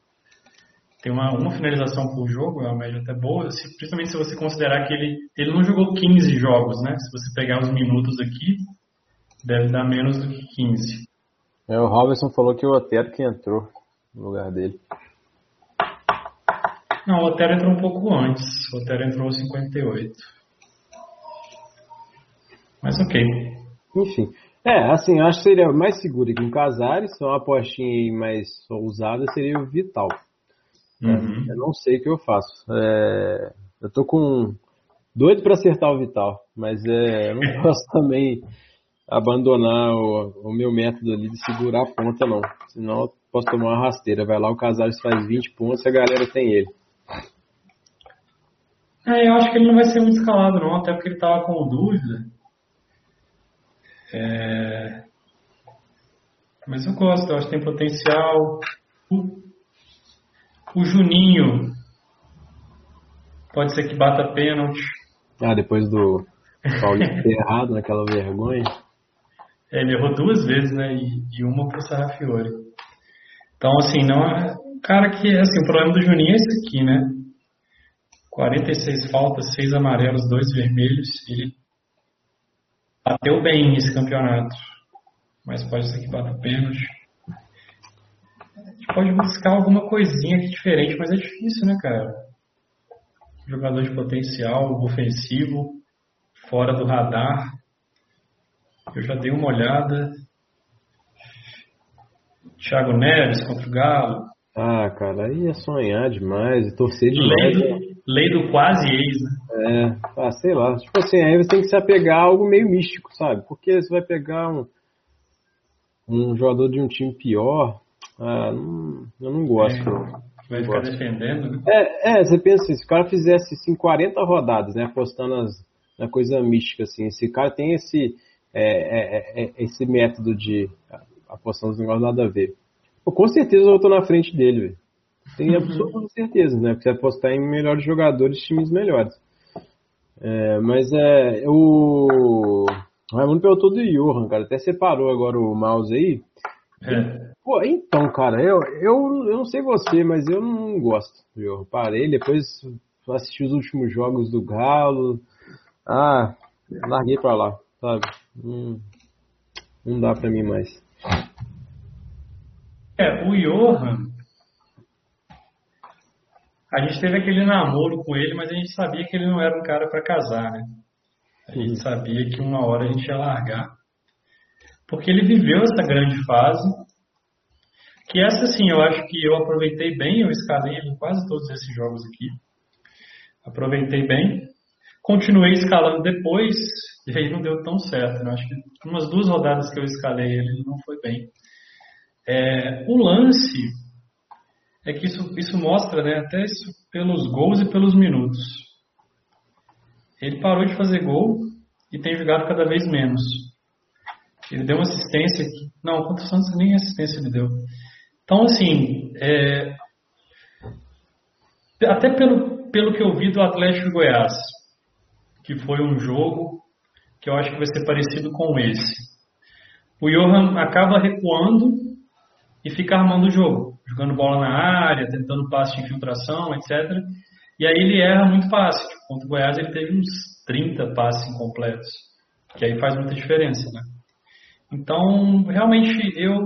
Speaker 1: tem uma, uma finalização por jogo, é uma média até boa, se, principalmente se você considerar que ele, ele não jogou 15 jogos, né? Se você pegar os minutos aqui, deve dar menos do que 15.
Speaker 2: É, o Robinson falou que o Otero que entrou no lugar dele.
Speaker 1: Não, o Otero entrou um pouco antes. O Otero entrou aos 58. Mas ok.
Speaker 2: Enfim. É, assim, acho que seria mais seguro que um Casares, só uma apostinha mais ousada seria o Vital. É, uhum. Eu não sei o que eu faço. É, eu tô com doido para acertar o Vital, mas é, eu não posso também abandonar o, o, meu método ali de segurar a ponta, não. Senão eu posso tomar uma rasteira. Vai lá, o Casares faz 20 pontos e a galera tem ele.
Speaker 1: É, eu acho que ele não vai ser muito escalado, não, até porque ele tava com dúvida. É... Mas eu gosto, eu acho que tem potencial. O, o Juninho pode ser que bata pênalti.
Speaker 2: Ah, depois do Paulinho ter errado naquela vergonha.
Speaker 1: É, ele errou duas vezes, né? E, e uma pro Sarrafiore. Então, assim, não é. Cara que, assim, o problema do Juninho é esse aqui, né? 46 faltas, 6 amarelos, 2 vermelhos. Ele bateu bem nesse campeonato. Mas pode ser que bata pênalti. A gente pode buscar alguma coisinha aqui diferente, mas é difícil, né, cara? Jogador de potencial, ofensivo, fora do radar. Eu já dei uma olhada. Thiago Neves contra o Galo.
Speaker 2: Ah, cara, aí é sonhar demais e torcer demais.
Speaker 1: Lei do, lei do quase ex,
Speaker 2: né? É, ah, sei lá. Tipo assim, aí você tem que se apegar a algo meio místico, sabe? Porque você vai pegar um, um jogador de um time pior. Ah, não, eu não gosto.
Speaker 1: É, vai ficar gosto. defendendo, né?
Speaker 2: É, é, você pensa assim, se o cara fizesse assim, 40 rodadas, né? Apostando nas, na coisa mística, assim. Esse cara tem esse é, é, é, é, esse método de apostar nos negócios nada a ver. Pô, com certeza eu tô na frente dele, velho. Tenho absoluta certeza, né? Porque você apostar em melhores jogadores, times melhores. É, mas é. O Raimundo perguntou do Johan, cara. Até separou agora o mouse aí. É. Pô, então, cara, eu, eu, eu não sei você, mas eu não gosto do Johan. Parei, depois assisti os últimos jogos do Galo. Ah, larguei pra lá, sabe? Hum, não dá pra mim mais.
Speaker 1: É, o Johan. A gente teve aquele namoro com ele, mas a gente sabia que ele não era um cara para casar, né? A gente sabia que uma hora a gente ia largar. Porque ele viveu essa grande fase. Que essa sim, eu acho que eu aproveitei bem, eu escalei ele em quase todos esses jogos aqui. Aproveitei bem. Continuei escalando depois, e aí não deu tão certo. Né? Acho que umas duas rodadas que eu escalei ele, ele não foi bem. É, o lance é que isso, isso mostra, né, até isso pelos gols e pelos minutos. Ele parou de fazer gol e tem jogado cada vez menos. Ele deu uma assistência. Não, contra o Santos nem assistência ele deu. Então, assim, é, até pelo, pelo que eu vi do Atlético Goiás, que foi um jogo que eu acho que vai ser parecido com esse. O Johan acaba recuando e fica armando o jogo, jogando bola na área, tentando passe de infiltração, etc. E aí ele erra muito passe. Tipo, contra o Goiás ele teve uns 30 passes incompletos, que aí faz muita diferença, né? Então, realmente, eu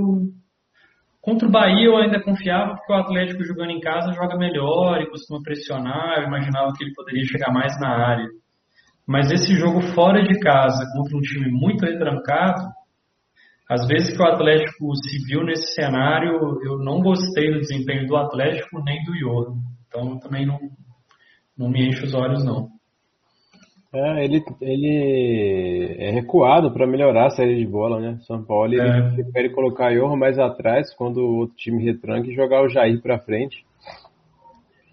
Speaker 1: contra o Bahia eu ainda confiava porque o Atlético jogando em casa joga melhor e costuma pressionar. Eu imaginava que ele poderia chegar mais na área. Mas esse jogo fora de casa, contra um time muito retrancado, às vezes que o Atlético se viu nesse cenário, eu não gostei do desempenho do Atlético nem do Johan. Então também não, não me enche os olhos, não.
Speaker 2: É, ele, ele é recuado para melhorar a saída de bola, né? São Paulo ele é. prefere colocar Johan mais atrás quando o outro time retranca e jogar o Jair para frente.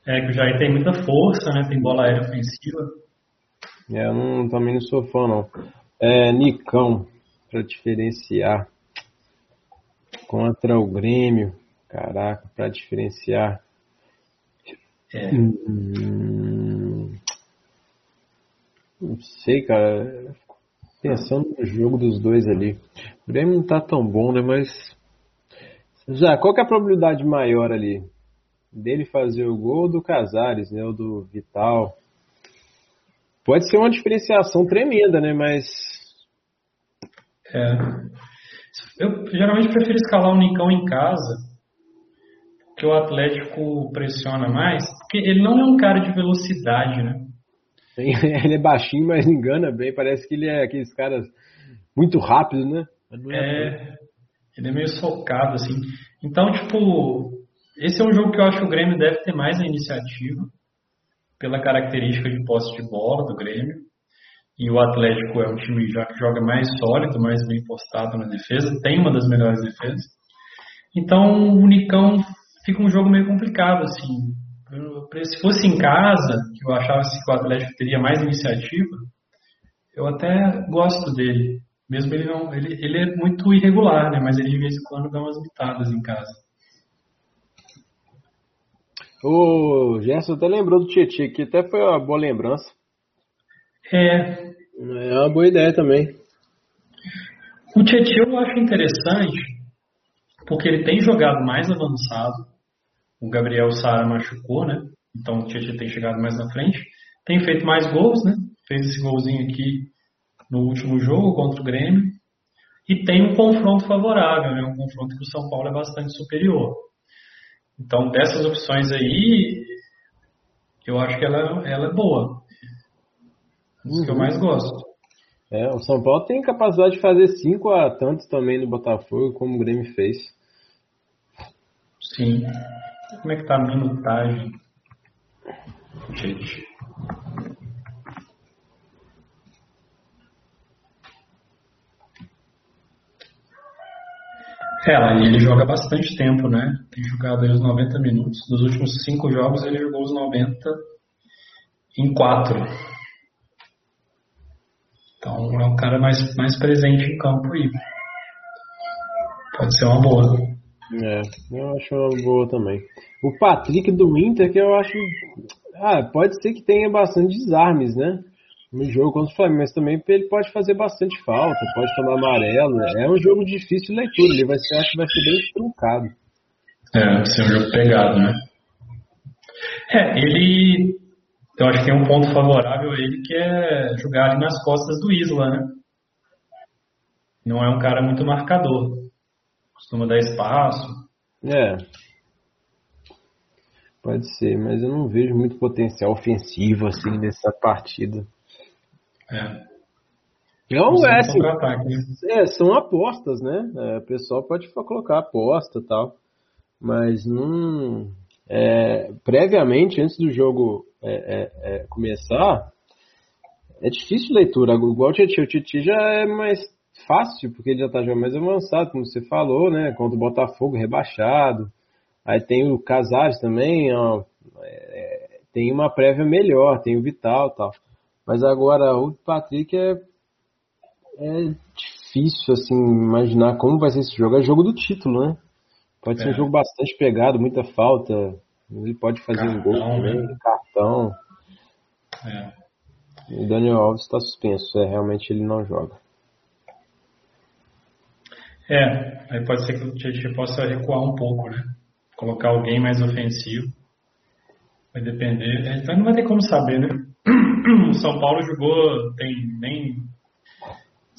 Speaker 1: É que o Jair tem muita força, né? Tem bola aérea ofensiva.
Speaker 2: É, eu não, também não sou fã, não. É, Nicão, para diferenciar. Contra o Grêmio. Caraca, para diferenciar. É. Hum, não sei, cara. Pensando no jogo dos dois ali. O Grêmio não tá tão bom, né? Mas. Já, qual que é a probabilidade maior ali? Dele fazer o gol do Casares, né? O do Vital. Pode ser uma diferenciação tremenda, né? Mas.
Speaker 1: É. Eu geralmente prefiro escalar o Nicão em casa, que o Atlético pressiona mais, porque ele não é um cara de velocidade, né?
Speaker 2: Ele é baixinho, mas engana bem. Parece que ele é aqueles caras muito rápidos, né?
Speaker 1: É, é, ele é meio socado, assim. Então, tipo, esse é um jogo que eu acho que o Grêmio deve ter mais a iniciativa pela característica de posse de bola do Grêmio. E o Atlético é um time já que joga mais sólido, mais bem postado na defesa, tem uma das melhores defesas. Então o Nicão fica um jogo meio complicado, assim. Se fosse em casa, que eu achava que o Atlético teria mais iniciativa, eu até gosto dele. Mesmo ele não. Ele, ele é muito irregular, né? Mas ele de vez em quando dá umas mitadas em casa.
Speaker 2: O Gerson até lembrou do Tietchan, que até foi uma boa lembrança.
Speaker 1: É.
Speaker 2: É uma boa ideia também.
Speaker 1: O Tietchan eu acho interessante, porque ele tem jogado mais avançado. O Gabriel Sara machucou, né? Então o Tietchan tem chegado mais na frente. Tem feito mais gols, né? Fez esse golzinho aqui no último jogo contra o Grêmio. E tem um confronto favorável, né? Um confronto que o São Paulo é bastante superior. Então, dessas opções aí, eu acho que ela, ela é boa. Isso uhum. que eu uhum. mais gosto.
Speaker 2: É, o São Paulo tem capacidade de fazer 5 a tantos também no Botafogo, como o Grêmio fez.
Speaker 1: Sim. Como é que tá a minutagem? Gente. É, ele joga bastante tempo, né? Tem jogado aí os 90 minutos. Nos últimos cinco jogos ele jogou os 90 em quatro. Então é um cara mais, mais presente em campo aí. Pode ser uma boa.
Speaker 2: É, eu acho uma boa também. O Patrick do Inter, que eu acho. Ah, pode ser que tenha bastante desarmes, né? no jogo contra o Flamengo, mas também ele pode fazer bastante falta, pode tomar amarelo. É um jogo difícil de leitura, ele vai ser, acho que vai ser bem truncado.
Speaker 1: É, vai ser um jogo pegado, né? É, ele. Eu acho que tem um ponto favorável a ele que é jogar ali nas costas do Isla, né? Não é um cara muito marcador. Costuma dar espaço.
Speaker 2: É. Pode ser, mas eu não vejo muito potencial ofensivo assim nessa partida.
Speaker 1: É.
Speaker 2: Não, é, assim, é, são apostas, né? É, o pessoal pode colocar aposta e tal, mas não. É, previamente, antes do jogo é, é, é começar, é difícil leitura. Igual o Tietchan, o Tietchan já é mais fácil, porque ele já está jogando mais avançado, como você falou, né? Contra o Botafogo rebaixado. Aí tem o Casares também, ó, tem uma prévia melhor, tem o Vital tal. Mas agora o Patrick é, é difícil assim imaginar como vai ser esse jogo. É jogo do título, né? Pode é. ser um é. jogo bastante pegado, muita falta. Ele pode fazer cartão, um gol também, né? cartão. É. O Daniel Alves está suspenso, é, realmente ele não joga.
Speaker 1: É, aí pode ser que o Tietchan possa recuar um pouco, né? Colocar alguém mais ofensivo. Vai depender. Então não vai ter como saber, né? O São Paulo jogou tem nem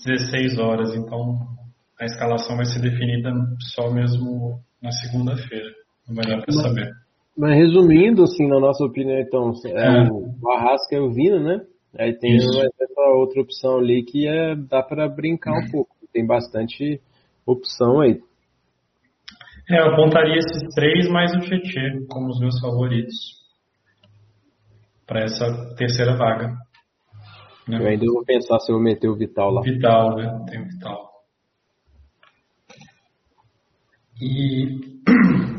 Speaker 1: 16 horas, então a escalação vai ser definida só mesmo na segunda-feira. Não vai dar para saber.
Speaker 2: Mas resumindo, assim, na nossa opinião, então, é, é. o Arrasca e o Vino, né? Aí tem essa outra opção ali que é, dá para brincar um pouco. Tem bastante opção aí.
Speaker 1: É, eu apontaria esses três mais o Tietchan como os meus favoritos para essa terceira vaga.
Speaker 2: Né? Eu ainda vou pensar se eu vou meter o Vital lá.
Speaker 1: Vital, né? Tem o Vital. E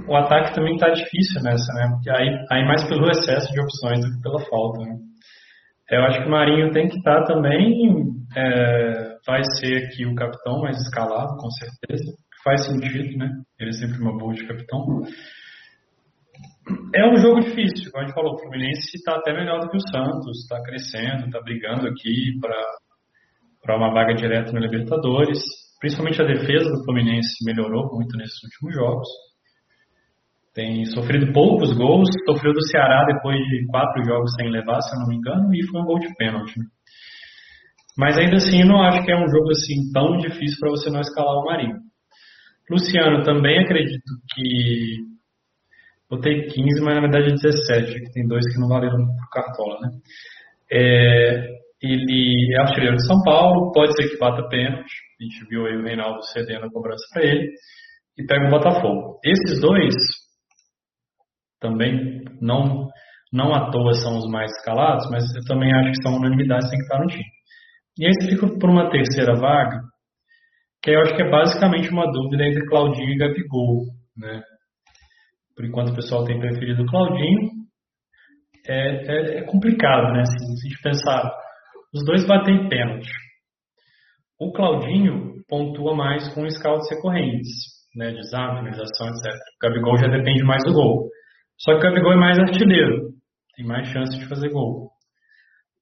Speaker 1: o ataque também está difícil nessa, né? Porque aí, aí mais pelo excesso de opções do que pela falta. Né? Eu acho que o Marinho tem que estar tá também. É, vai ser aqui o capitão mais escalado, com certeza. Faz sentido, né? Ele é sempre uma boa de capitão. É um jogo difícil, como a gente falou. O Fluminense está até melhor do que o Santos, está crescendo, está brigando aqui para uma vaga direta na Libertadores. Principalmente a defesa do Fluminense melhorou muito nesses últimos jogos. Tem sofrido poucos gols, sofreu do Ceará depois de quatro jogos sem levar, se eu não me engano, e foi um gol de pênalti. Mas ainda assim, eu não acho que é um jogo assim tão difícil para você não escalar o Marinho. Luciano, também acredito que botei 15, mas na verdade 17, que tem dois que não valeram por cartola, né? É, ele é artilheiro de São Paulo, pode ser que bata pênalti, a gente viu aí o Reinaldo cedendo a cobrança para ele, e pega o Botafogo. Esses dois também não, não à toa são os mais escalados, mas eu também acho que são unanimidades, tem que estar no time. E aí você fica por uma terceira vaga, que eu acho que é basicamente uma dúvida entre Claudinho e Gabigol, né? Por enquanto o pessoal tem preferido o Claudinho. É, é, é complicado, né? Assim, se a gente pensar, os dois batem pênalti. O Claudinho pontua mais com scouts recorrentes, né? De zap, finalização, etc. O Gabigol já depende mais do gol. Só que o Gabigol é mais artilheiro, tem mais chance de fazer gol.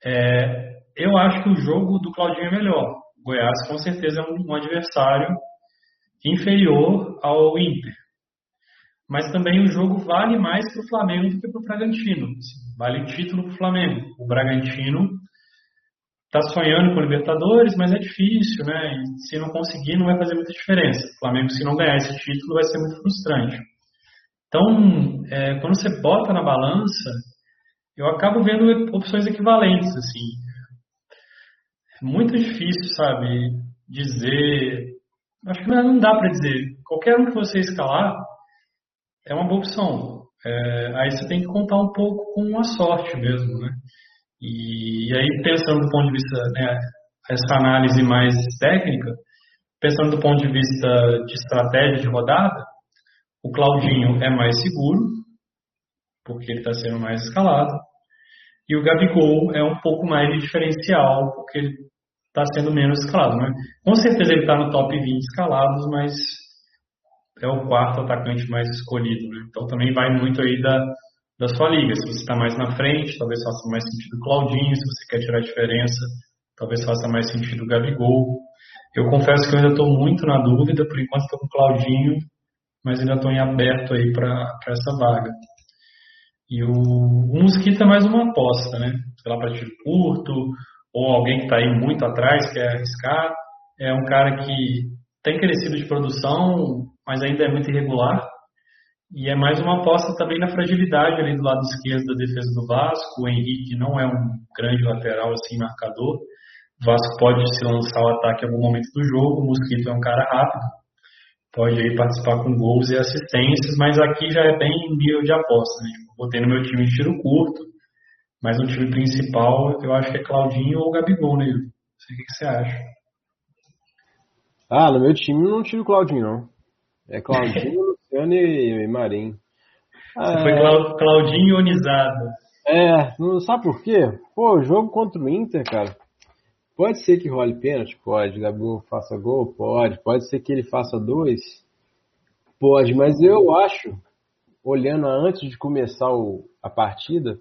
Speaker 1: É, eu acho que o jogo do Claudinho é melhor. O Goiás com certeza é um, um adversário inferior ao Inter. Mas também o jogo vale mais para o Flamengo do que para o Bragantino. Vale título para o Flamengo. O Bragantino está sonhando com Libertadores, mas é difícil, né? E se não conseguir, não vai fazer muita diferença. O Flamengo, se não ganhar esse título, vai ser muito frustrante. Então, é, quando você bota na balança, eu acabo vendo opções equivalentes, assim. É muito difícil, sabe, dizer. Acho que não dá para dizer. Qualquer um que você escalar é uma boa opção. É, aí você tem que contar um pouco com a sorte mesmo, né? E, e aí, pensando do ponto de vista, né, essa análise mais técnica, pensando do ponto de vista de estratégia de rodada, o Claudinho é mais seguro, porque ele está sendo mais escalado. E o Gabigol é um pouco mais de diferencial, porque ele está sendo menos escalado. Né? Com certeza ele está no top 20 escalados, mas é o quarto atacante mais escolhido. Né? Então também vai muito aí da, da sua liga. Se você está mais na frente, talvez faça mais sentido o Claudinho. Se você quer tirar a diferença, talvez faça mais sentido o Gabigol. Eu confesso que eu ainda estou muito na dúvida, por enquanto estou com o Claudinho mas ainda estou em aberto aí para essa vaga. E o, o Mosquito é mais uma aposta, né? Sei lá, para tiro curto, ou alguém que está aí muito atrás, quer arriscar. É um cara que tem crescido de produção, mas ainda é muito irregular. E é mais uma aposta também na fragilidade ali do lado esquerdo da defesa do Vasco. O Henrique não é um grande lateral assim, marcador. O Vasco pode se lançar ao ataque em algum momento do jogo. O Mosquito é um cara rápido pode aí participar com gols e assistências, mas aqui já é bem nível de aposta. Né? Tipo, botei no meu time de tiro curto, mas no time principal eu acho que é Claudinho ou Gabigol, né? Não sei o que, você acha.
Speaker 2: Ah, no meu time não tiro Claudinho, não. É Claudinho, Luciano e Marinho.
Speaker 1: Você foi é. Claudinho onizado.
Speaker 2: É, não sabe por quê? Pô, jogo contra o Inter, cara. Pode ser que role pênalti? Pode. Gabigol faça gol? Pode. Pode ser que ele faça dois? Pode, mas eu acho, olhando antes de começar o, a partida,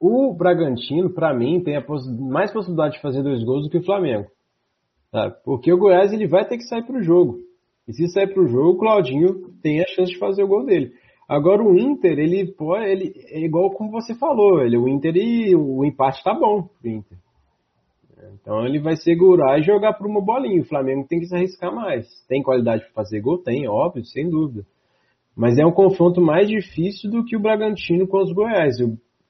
Speaker 2: o Bragantino, para mim, tem poss mais possibilidade de fazer dois gols do que o Flamengo. Tá? Porque o Goiás ele vai ter que sair para o jogo. E se sair para o jogo, o Claudinho tem a chance de fazer o gol dele. Agora o Inter, ele pode, ele é igual como você falou, ele, o Inter e o empate tá bom pro Inter. Então ele vai segurar e jogar por uma bolinha. O Flamengo tem que se arriscar mais. Tem qualidade para fazer gol? Tem, óbvio, sem dúvida. Mas é um confronto mais difícil do que o Bragantino com os Goiás.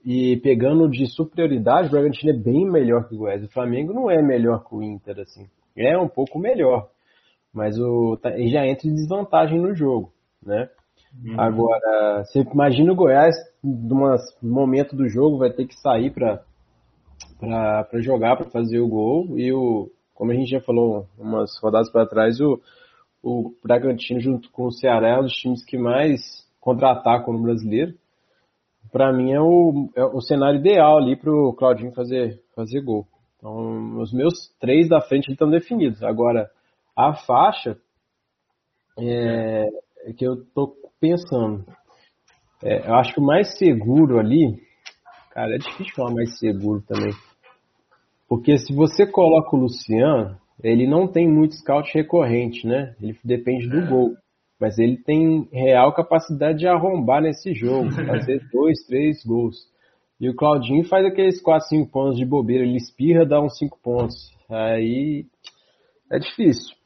Speaker 2: E pegando de superioridade, o Bragantino é bem melhor que o Goiás. O Flamengo não é melhor que o Inter, assim. É um pouco melhor. mas o, tá, ele já entra em desvantagem no jogo, né? Uhum. Agora, você imagina o Goiás, num momento do jogo, vai ter que sair para para jogar, para fazer o gol, e o, como a gente já falou umas rodadas para trás, o, o Bragantino junto com o Ceará é um dos times que mais contra-atacam no brasileiro. Para mim é o, é o cenário ideal ali para o Claudinho fazer, fazer gol. Então, os meus três da frente estão definidos. Agora, a faixa é, é que eu tô pensando. É, eu acho que o mais seguro ali, cara, é difícil falar mais seguro também. Porque se você coloca o Luciano, ele não tem muito scout recorrente, né? Ele depende do gol. Mas ele tem real capacidade de arrombar nesse jogo, fazer dois, três gols. E o Claudinho faz aqueles 4, 5 pontos de bobeira, ele espirra, dá uns 5 pontos. Aí é difícil.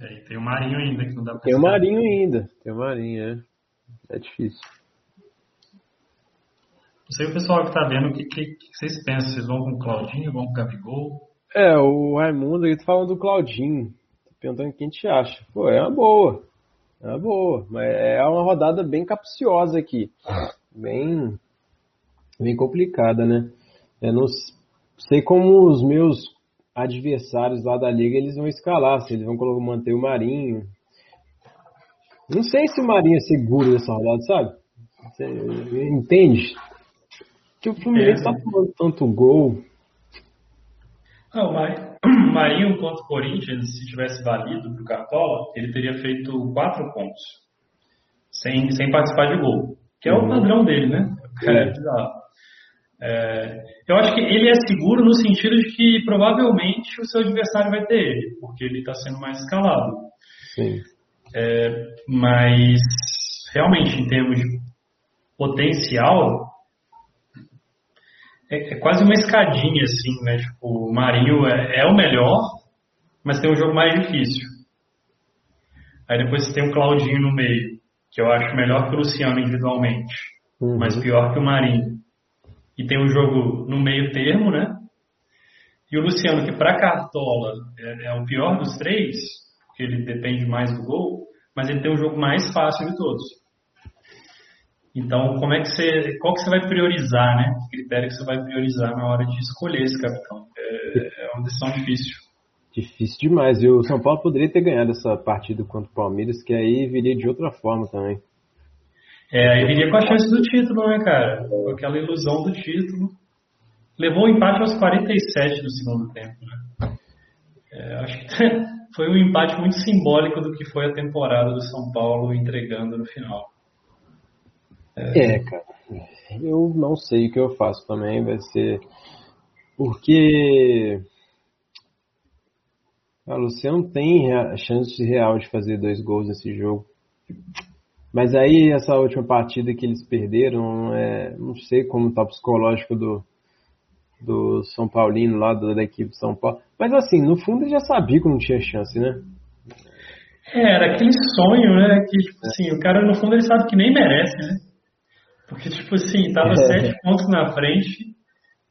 Speaker 1: É, tem o Marinho ainda que não dá pra
Speaker 2: Tem o Marinho ainda, tem o Marinho, é. É difícil.
Speaker 1: Não sei o pessoal que tá vendo, o que, que, que, vocês pensam? Vocês vão com o Claudinho, vão com o Gabigol?
Speaker 2: É, o Raimundo aí tá falando do Claudinho. Tô perguntando o que a gente acha. Pô, é uma boa. É uma boa. Mas é uma rodada bem capciosa aqui. Bem, bem complicada, né? Eu não sei como os meus adversários lá da liga eles vão escalar, se eles vão manter o Marinho. Não sei se o Marinho é seguro nessa rodada, sabe? Entende? Que o Fluminense está é. tomando tanto gol.
Speaker 1: Não, o Marinho contra o Corinthians, se tivesse valido para o Cartola, ele teria feito quatro pontos. Sem, sem participar de gol. Que é o uhum. padrão dele, né? É. É, eu acho que ele é seguro no sentido de que provavelmente o seu adversário vai ter ele, porque ele está sendo mais escalado.
Speaker 2: Sim.
Speaker 1: É, mas realmente, em termos de potencial, é, é, quase uma escadinha, assim, né? Tipo, o Marinho é, é, o melhor, mas tem um jogo mais difícil. Aí depois você tem o Claudinho no meio, que eu acho melhor que o Luciano individualmente, uhum. mas pior que o Marinho e tem um jogo no meio termo, né? E o Luciano, que para Cartola é, é, o pior dos três, porque ele depende mais do gol, mas ele tem o jogo mais fácil de todos. Então, como é que você, qual que você vai priorizar, né? Que critério que você vai priorizar na hora de escolher esse capitão? É, é uma decisão difícil.
Speaker 2: Difícil demais. E o São Paulo poderia ter ganhado essa partida contra o Palmeiras, que aí viria de outra forma também.
Speaker 1: É, aí viria com a chance do título, né, cara? Com aquela ilusão do título. Levou o empate aos 47 do segundo tempo, né? É, acho que foi um empate muito simbólico do que foi a temporada do São Paulo entregando no final.
Speaker 2: É, é cara. Eu não sei o que eu faço também, vai ser. Porque. A Luciano tem chance real de fazer dois gols nesse jogo. Mas aí essa última partida que eles perderam, é, não sei como tá o psicológico do, do São Paulino lá, da, equipe de São Paulo. Mas assim, no fundo ele já sabia que não tinha chance, né?
Speaker 1: É, era aquele sonho, né? Que, tipo assim, o cara no fundo ele sabe que nem merece, né? Porque, tipo assim, tava é. sete pontos na frente.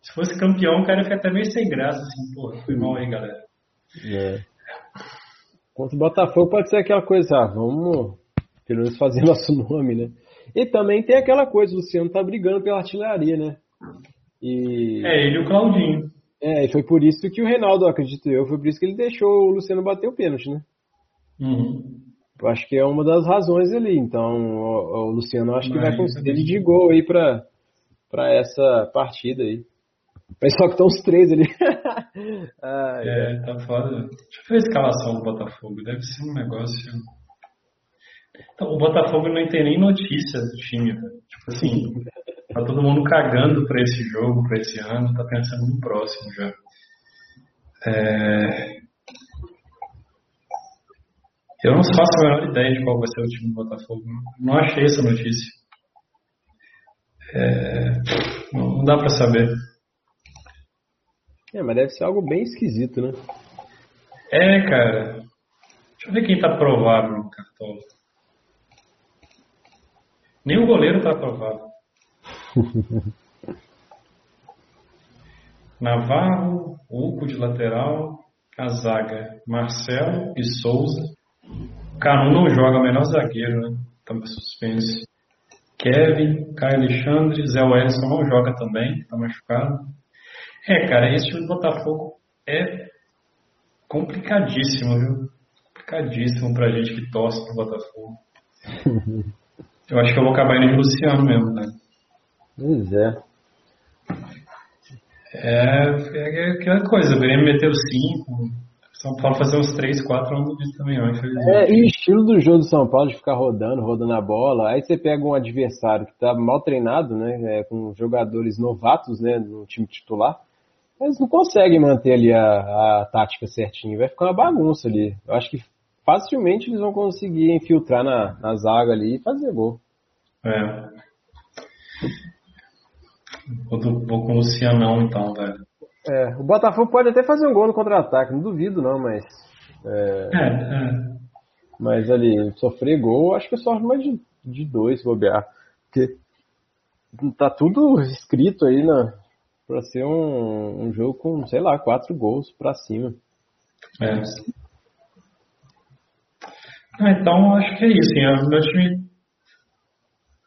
Speaker 1: Se fosse campeão, o cara fica até meio sem graça, assim, pô, foi mal aí, galera.
Speaker 2: É. Contra o Botafogo pode ser aquela coisa, ah, vamos pelo menos fazer nosso nome, né? E também tem aquela coisa, o Luciano tá brigando pela artilharia, né?
Speaker 1: E... É, ele e o Claudinho.
Speaker 2: É, e foi por isso que o Reinaldo, acredito eu, foi por isso que ele deixou o Luciano bater o pênalti, né?
Speaker 1: Uhum.
Speaker 2: Eu acho que é uma das razões ali. Então, o, o Luciano acho Mas, que vai conseguir de gol aí pra, pra essa partida aí. Mas só que estão os três ali.
Speaker 1: ah, é, é, tá foda. Deixa eu ver a escalação do Botafogo. Deve ser um negócio. Então, o Botafogo não tem nem notícia do time, Tipo assim, tá todo mundo cagando pra esse jogo, pra esse ano, tá pensando no próximo já. É... Eu não faço a menor ideia de qual vai ser o time do Botafogo. Não achei essa notícia. É... Não dá pra saber.
Speaker 2: É, mas deve ser algo bem esquisito, né?
Speaker 1: É, cara. Deixa eu ver quem tá provável no Cartola. Nem o goleiro está aprovado. Navarro, Uco de lateral, A zaga, Marcelo e Souza. Canu não joga, o melhor zagueiro, né? Tá suspense. Kevin, Caio Alexandre, Zé Wellington não joga também, tá machucado. É, cara, esse time do Botafogo é complicadíssimo, viu? Complicadíssimo pra gente que torce pro Botafogo. Eu acho que eu vou acabar indo de Luciano mesmo, né?
Speaker 2: Pois é.
Speaker 1: É, é aquela coisa, o Grêmio meteu 5, São Paulo fazer uns 3, 4, eu não duvido também, não, infelizmente.
Speaker 2: É, e o estilo do jogo do São Paulo de ficar rodando, rodando a bola, aí você pega um adversário que tá mal treinado, né, é, com jogadores novatos, né, no time titular, eles não conseguem manter ali a, a tática certinha, vai ficar uma bagunça ali. Eu acho que facilmente eles vão conseguir infiltrar na, na zaga ali e fazer gol.
Speaker 1: É. Vou, vou com o Lucianão então, velho.
Speaker 2: É, o Botafogo pode até fazer um gol no contra-ataque, não duvido não, mas.
Speaker 1: É, é, é.
Speaker 2: Mas ali, sofrer gol, acho que só mais de, de dois bobear. Porque tá tudo escrito aí na, pra ser um, um jogo com, sei lá, quatro gols pra cima.
Speaker 1: É. Ah, então acho que é isso. Hein? O meu time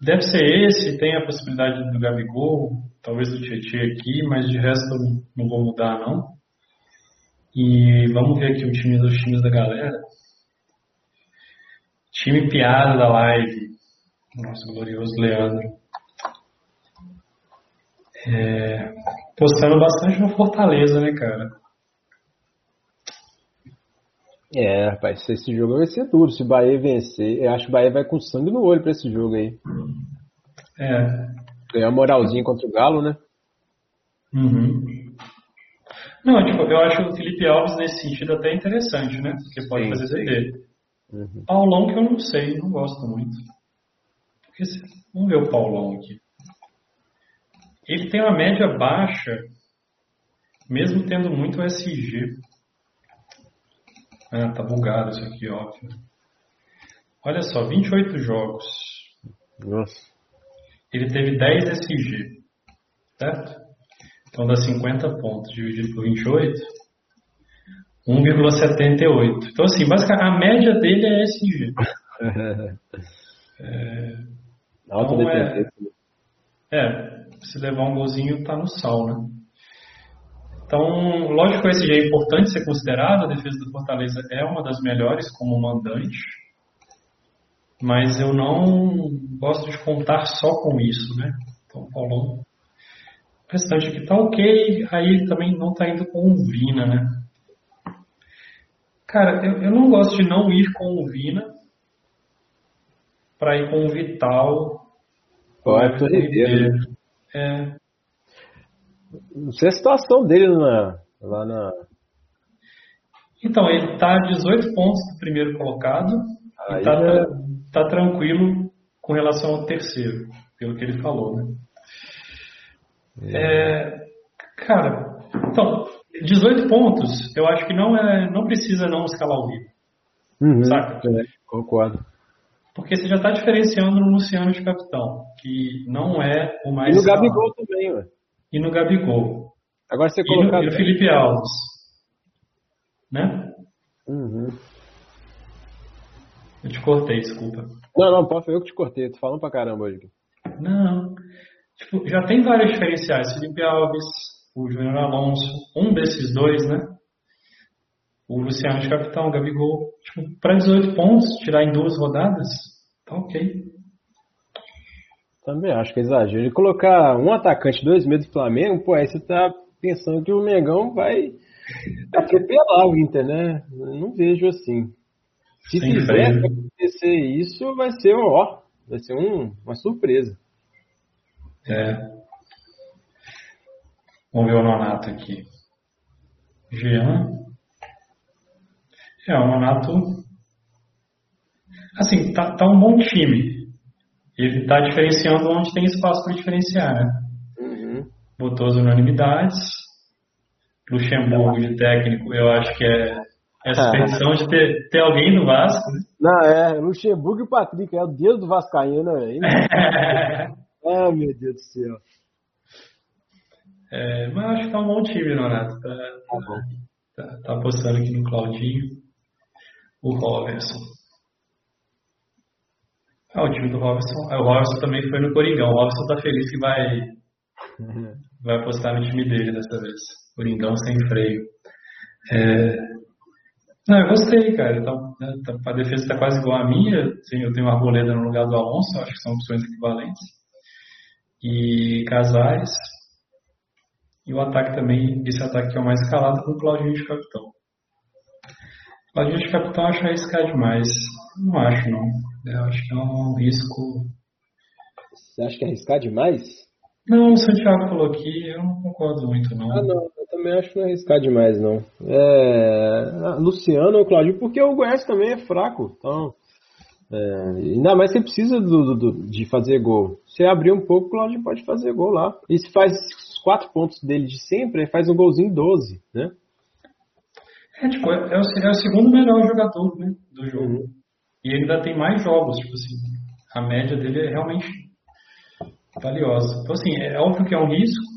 Speaker 1: deve ser esse, tem a possibilidade do Gabigol, talvez do Tietchan aqui, mas de resto não vou mudar não. E vamos ver aqui o time dos times da galera. Time piada da live. Nosso glorioso Leandro. É, postando bastante no Fortaleza, né, cara?
Speaker 2: É, rapaz, esse jogo vai ser duro. Se o Bahia vencer, eu acho que o Bahia vai com sangue no olho pra esse jogo aí.
Speaker 1: É.
Speaker 2: Ganhar moralzinha contra o Galo, né?
Speaker 1: Uhum. Não, tipo, eu acho o Felipe Alves nesse sentido até interessante, né? Porque pode sim, fazer CD. Uhum. Paulão que eu não sei, não gosto muito. Porque, vamos ver o Paulão aqui. Ele tem uma média baixa, mesmo tendo muito SG. Ah, tá bugado isso aqui, óbvio. Olha só, 28 jogos.
Speaker 2: Nossa.
Speaker 1: Ele teve 10 SG, certo? Então dá 50 pontos dividido por 28, 1,78. Então assim, basicamente a média dele é SG. é, então, é, é, se levar um golzinho tá no sal, né? Então, lógico que o SG é importante ser considerado, a defesa do Fortaleza é uma das melhores como mandante, mas eu não gosto de contar só com isso, né? Então, Paulão, o restante aqui tá ok, aí também não tá indo com o Vina, né? Cara, eu, eu não gosto de não ir com o Vina para ir com o Vital.
Speaker 2: Pode, Ribeiro.
Speaker 1: É,
Speaker 2: não sei a situação dele na, lá na.
Speaker 1: Então, ele a 18 pontos do primeiro colocado Aí e é... tá tranquilo com relação ao terceiro, pelo que ele falou, né? É. É, cara, então, 18 pontos, eu acho que não, é, não precisa não escalar o Rio.
Speaker 2: Uhum, saca? É, concordo.
Speaker 1: Porque você já está diferenciando no Luciano de capitão, que não é o mais.
Speaker 2: E no Gabigol também, ué
Speaker 1: e no Gabigol.
Speaker 2: Agora você colocar.
Speaker 1: E no, e no Felipe Alves. Né?
Speaker 2: Uhum.
Speaker 1: Eu te cortei, desculpa.
Speaker 2: Não, não, pode, eu que te cortei, tô falando pra caramba hoje.
Speaker 1: Não. Tipo, já tem vários diferenciais. Felipe Alves, o Júnior Alonso, um desses dois, né? O Luciano de capitão, o Gabigol. Tipo, para 18 pontos, tirar em duas rodadas, tá ok.
Speaker 2: Também acho que é exagero. E colocar um atacante, dois meses do Flamengo, pô, aí você tá pensando que o Mengão vai atropelar o Inter, né? não vejo assim. Se Sem fizer acontecer isso, vai ser ó, vai ser um, uma surpresa.
Speaker 1: É. Vamos ver o Nonato aqui. Jean. É, o Nonato. Assim, tá, tá um bom time. Ele está diferenciando onde tem espaço para diferenciar, né?
Speaker 2: Uhum.
Speaker 1: Botou as unanimidades. Luxemburgo de técnico, eu acho que é essa expedição de ter, ter alguém do Vasco. Né?
Speaker 2: Não, é, Luxemburgo e Patrick, é o deus do Vascaíno, velho. ah, meu Deus do céu.
Speaker 1: É, mas acho que tá um bom time, Nonato. Tá,
Speaker 2: tá,
Speaker 1: tá, Tá, tá postando aqui no Claudinho. O Robertson. Ah, o time do Robertson. Ah, o Robertson também foi no Coringão. O Robertson tá feliz que vai, vai apostar no time dele dessa vez. Coringão sem freio. É... Não, eu gostei, cara. Então, né, tá, a defesa está quase igual à minha. Sim, eu tenho uma Arboleda no lugar do Alonso, acho que são opções equivalentes. E Casares. E o ataque também, esse ataque que é o mais escalado, com o Claudinho de capitão. Claudinho de capitão acho arriscar demais. Não acho, não. Eu acho que é um risco.
Speaker 2: Você acha que é arriscar demais?
Speaker 1: Não, o Santiago falou aqui, eu não concordo muito, não.
Speaker 2: Ah, não, também acho que não é arriscar demais, não. É, Luciano ou Claudio, porque o Goiás também é fraco, então. É, ainda mais que precisa do, do, de fazer gol. Se abrir um pouco, o Claudio pode fazer gol lá. E se faz os quatro pontos dele de sempre, faz um golzinho 12, né?
Speaker 1: É, tipo, é, é, o, é o segundo melhor jogador né, do jogo. Uhum. E ele ainda tem mais jogos, tipo assim. A média dele é realmente valiosa. Então, assim, é óbvio que é um risco.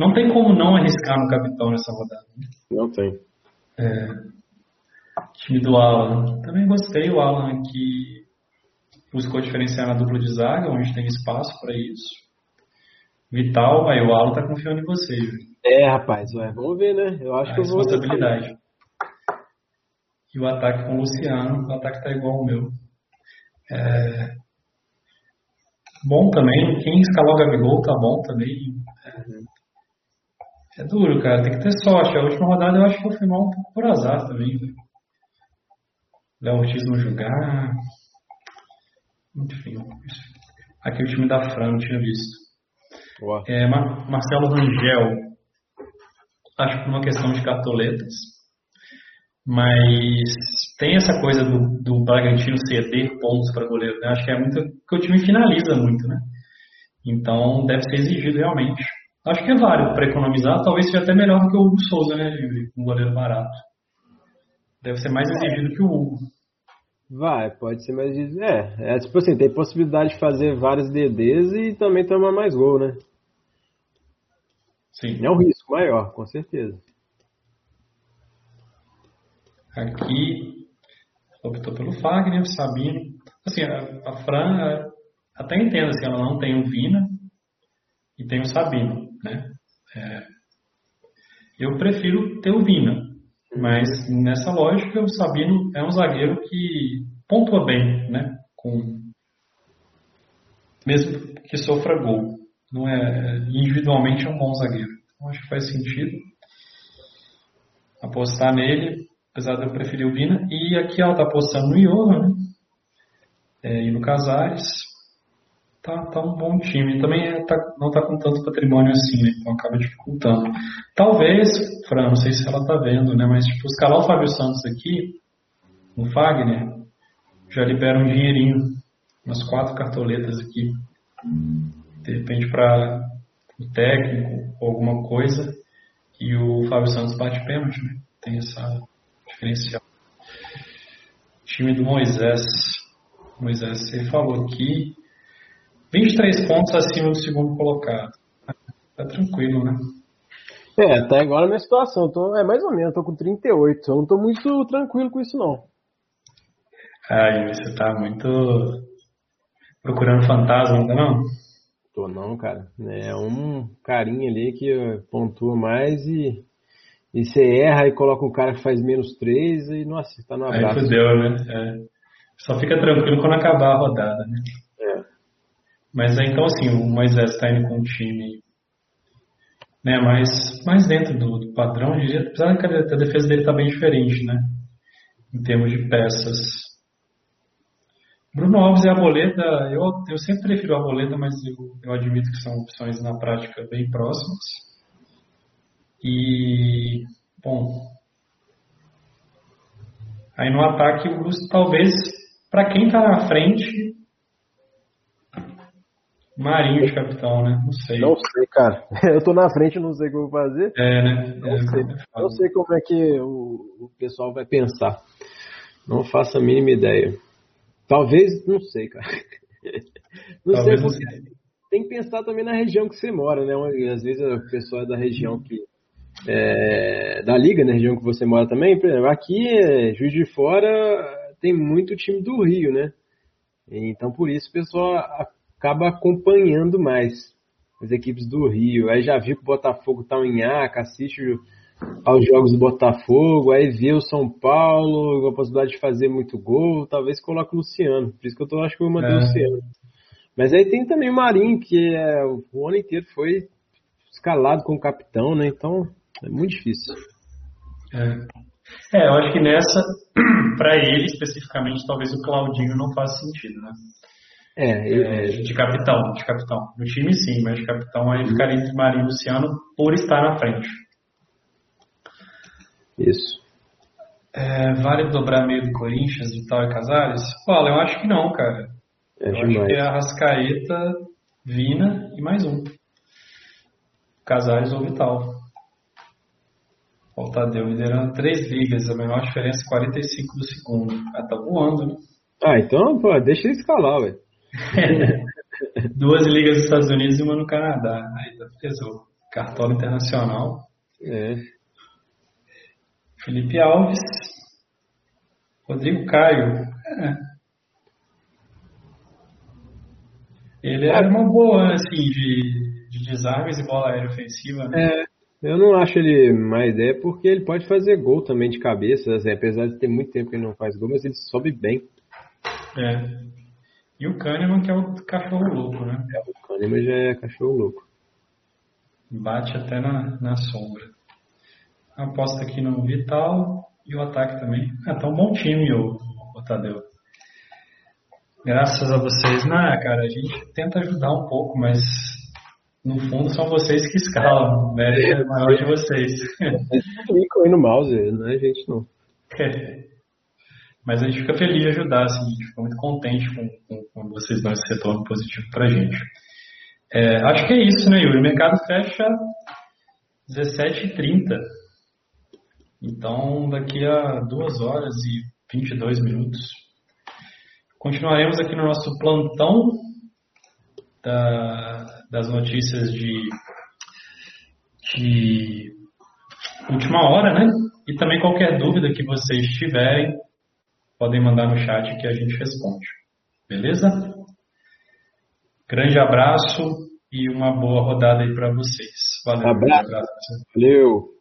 Speaker 1: Não tem como não arriscar no capitão nessa rodada. Né?
Speaker 2: Não tem.
Speaker 1: É, time do Alan. Também gostei o Alan que buscou diferenciar na dupla de zaga, onde tem espaço para isso. Vital, aí o Alan tá confiando em você, Júlio.
Speaker 2: É, rapaz, ué, vamos ver, né? Eu acho
Speaker 1: a
Speaker 2: que eu vou.
Speaker 1: Responsabilidade. E o ataque com o Luciano, o ataque tá igual ao meu. É, bom também. Quem escalou o Gabigol tá bom também. É, é, duro, cara. Tem que ter sorte. A última rodada eu acho que eu fui mal um pouco por azar também. Né? Léo Ortiz não jogar. Enfim. Aqui o time da Fran, não tinha visto. É, Mar Marcelo Rangel. Acho que por uma questão de cartoletas. Mas tem essa coisa do, do Bragantino ceder pontos para goleiro. Né? Acho que é muito. Porque o time finaliza muito, né? Então deve ser exigido realmente. Acho que é válido para economizar, talvez seja até melhor que o Hugo Souza, né? Um goleiro barato. Deve ser mais exigido que o Hugo.
Speaker 2: Vai, pode ser mais exigido. É, é tipo assim, tem possibilidade de fazer vários DDs e também tomar mais gol, né?
Speaker 1: Sim.
Speaker 2: É um risco maior, com certeza.
Speaker 1: Aqui, optou pelo Fagner, Sabino. Assim, a, a Fran, até entendo, assim, ela não tem o Vina e tem o Sabino, né? É, eu prefiro ter o Vina, mas nessa lógica o Sabino é um zagueiro que pontua bem, né? Com mesmo que sofra gol, não é individualmente é um bom zagueiro. Então, acho que faz sentido apostar nele apesar de eu preferir o Vina. E aqui ela tá apostando no Johan, né? É, e no Casares. Tá, tá um bom time. Também é, tá, não tá com tanto patrimônio assim, né? Então acaba dificultando. Talvez, Fran, não sei se ela tá vendo, né? Mas tipo, escalar o Fábio Santos aqui, no Fagner, já libera um dinheirinho. Umas quatro cartoletas aqui. De repente para o técnico ou alguma coisa. E o Fábio Santos bate pênalti, né? Tem essa diferencial. Time do Moisés. Moisés, você falou aqui. 23 pontos acima do segundo colocado. Tá tranquilo, né?
Speaker 2: É, até agora a minha situação. Tô, é mais ou menos, tô com 38. Eu não tô muito tranquilo com isso, não.
Speaker 1: Ai, você tá muito procurando fantasma, ainda não?
Speaker 2: Tô não, cara. É um carinha ali que pontua mais e e você erra e coloca um cara que faz menos 3 e, nossa, tá no abraço.
Speaker 1: Aí fudeu, né? É. Só fica tranquilo quando acabar a rodada, né?
Speaker 2: É.
Speaker 1: Mas então, assim, o Moisés tá indo com um time né, mais, mais dentro do, do padrão, apesar que a defesa dele tá bem diferente, né? Em termos de peças. Bruno Alves e a Boleta, eu, eu sempre prefiro a Boleta, mas eu, eu admito que são opções na prática bem próximas. E, bom, aí no ataque o Bruce talvez, para quem está na frente, Marinho de capitão, né? Não sei.
Speaker 2: Não sei, cara. Eu tô na frente, não sei o que eu vou fazer.
Speaker 1: É, né?
Speaker 2: Não, é, sei. não sei como é que o, o pessoal vai pensar. Não faço a mínima ideia. Talvez, não sei, cara. Não Talvez sei porque tem que pensar também na região que você mora, né? Às vezes a pessoa é da região que é, da liga, na região que você mora também, por exemplo, aqui, é, Juiz de Fora, tem muito time do Rio, né? Então, por isso, o pessoal acaba acompanhando mais as equipes do Rio. Aí já viu que o Botafogo tá em Aca, assiste aos jogos do Botafogo, aí vê o São Paulo, a possibilidade de fazer muito gol, talvez coloque o Luciano. Por isso que eu tô, acho que eu mandei é. o Luciano. Mas aí tem também o Marinho, que é, o ano inteiro foi escalado como capitão, né? Então é muito difícil.
Speaker 1: É, é eu acho que nessa, para ele especificamente, talvez o Claudinho não faça sentido, né?
Speaker 2: É, eu...
Speaker 1: é, de capitão, de capitão. No time sim, mas de capitão aí ficaria entre Marinho e Luciano por estar na frente.
Speaker 2: Isso.
Speaker 1: É, vale dobrar meio do Corinthians, Vital e Casares? Olha, eu acho que não, cara. É eu demais. acho que é a Rascaeta, Vina e mais um. Casares ou Vital. O Tadeu liderando três ligas, a menor diferença 45 do segundo. Ah, tá voando, né?
Speaker 2: Ah, então, pô, deixa ele escalar, velho.
Speaker 1: Duas ligas dos Estados Unidos e uma no Canadá. Aí tá pesou. Cartola Internacional.
Speaker 2: É.
Speaker 1: Felipe Alves. Rodrigo Caio. É. Ele era uma boa, assim, de, de desarmes e bola aérea ofensiva, né?
Speaker 2: É, eu não acho ele má ideia porque ele pode fazer gol também de cabeça, assim, apesar de ter muito tempo que ele não faz gol, mas ele sobe bem.
Speaker 1: É. E o Kahneman que é o cachorro louco, né?
Speaker 2: É, o Kahneman já é cachorro louco.
Speaker 1: Bate até na, na sombra. Aposta aqui no Vital e o ataque também. Ah, tá um bom time o, o Tadeu. Graças a vocês. Não, cara, a gente tenta ajudar um pouco, mas no fundo são vocês que escalam. O mérito é maior de vocês.
Speaker 2: Clicam aí no mouse, não é a gente não.
Speaker 1: É. Mas a gente fica feliz de ajudar, assim, a gente fica muito contente com, com, com vocês dão esse retorno positivo pra gente. É, acho que é isso, né, Yuri? O mercado fecha 17h30. Então, daqui a 2 horas e 22 minutos, continuaremos aqui no nosso plantão da, das notícias de, de última hora, né? E também qualquer dúvida que vocês tiverem, podem mandar no chat que a gente responde. Beleza? Grande abraço e uma boa rodada aí para vocês.
Speaker 2: Valeu. Abraço. Valeu.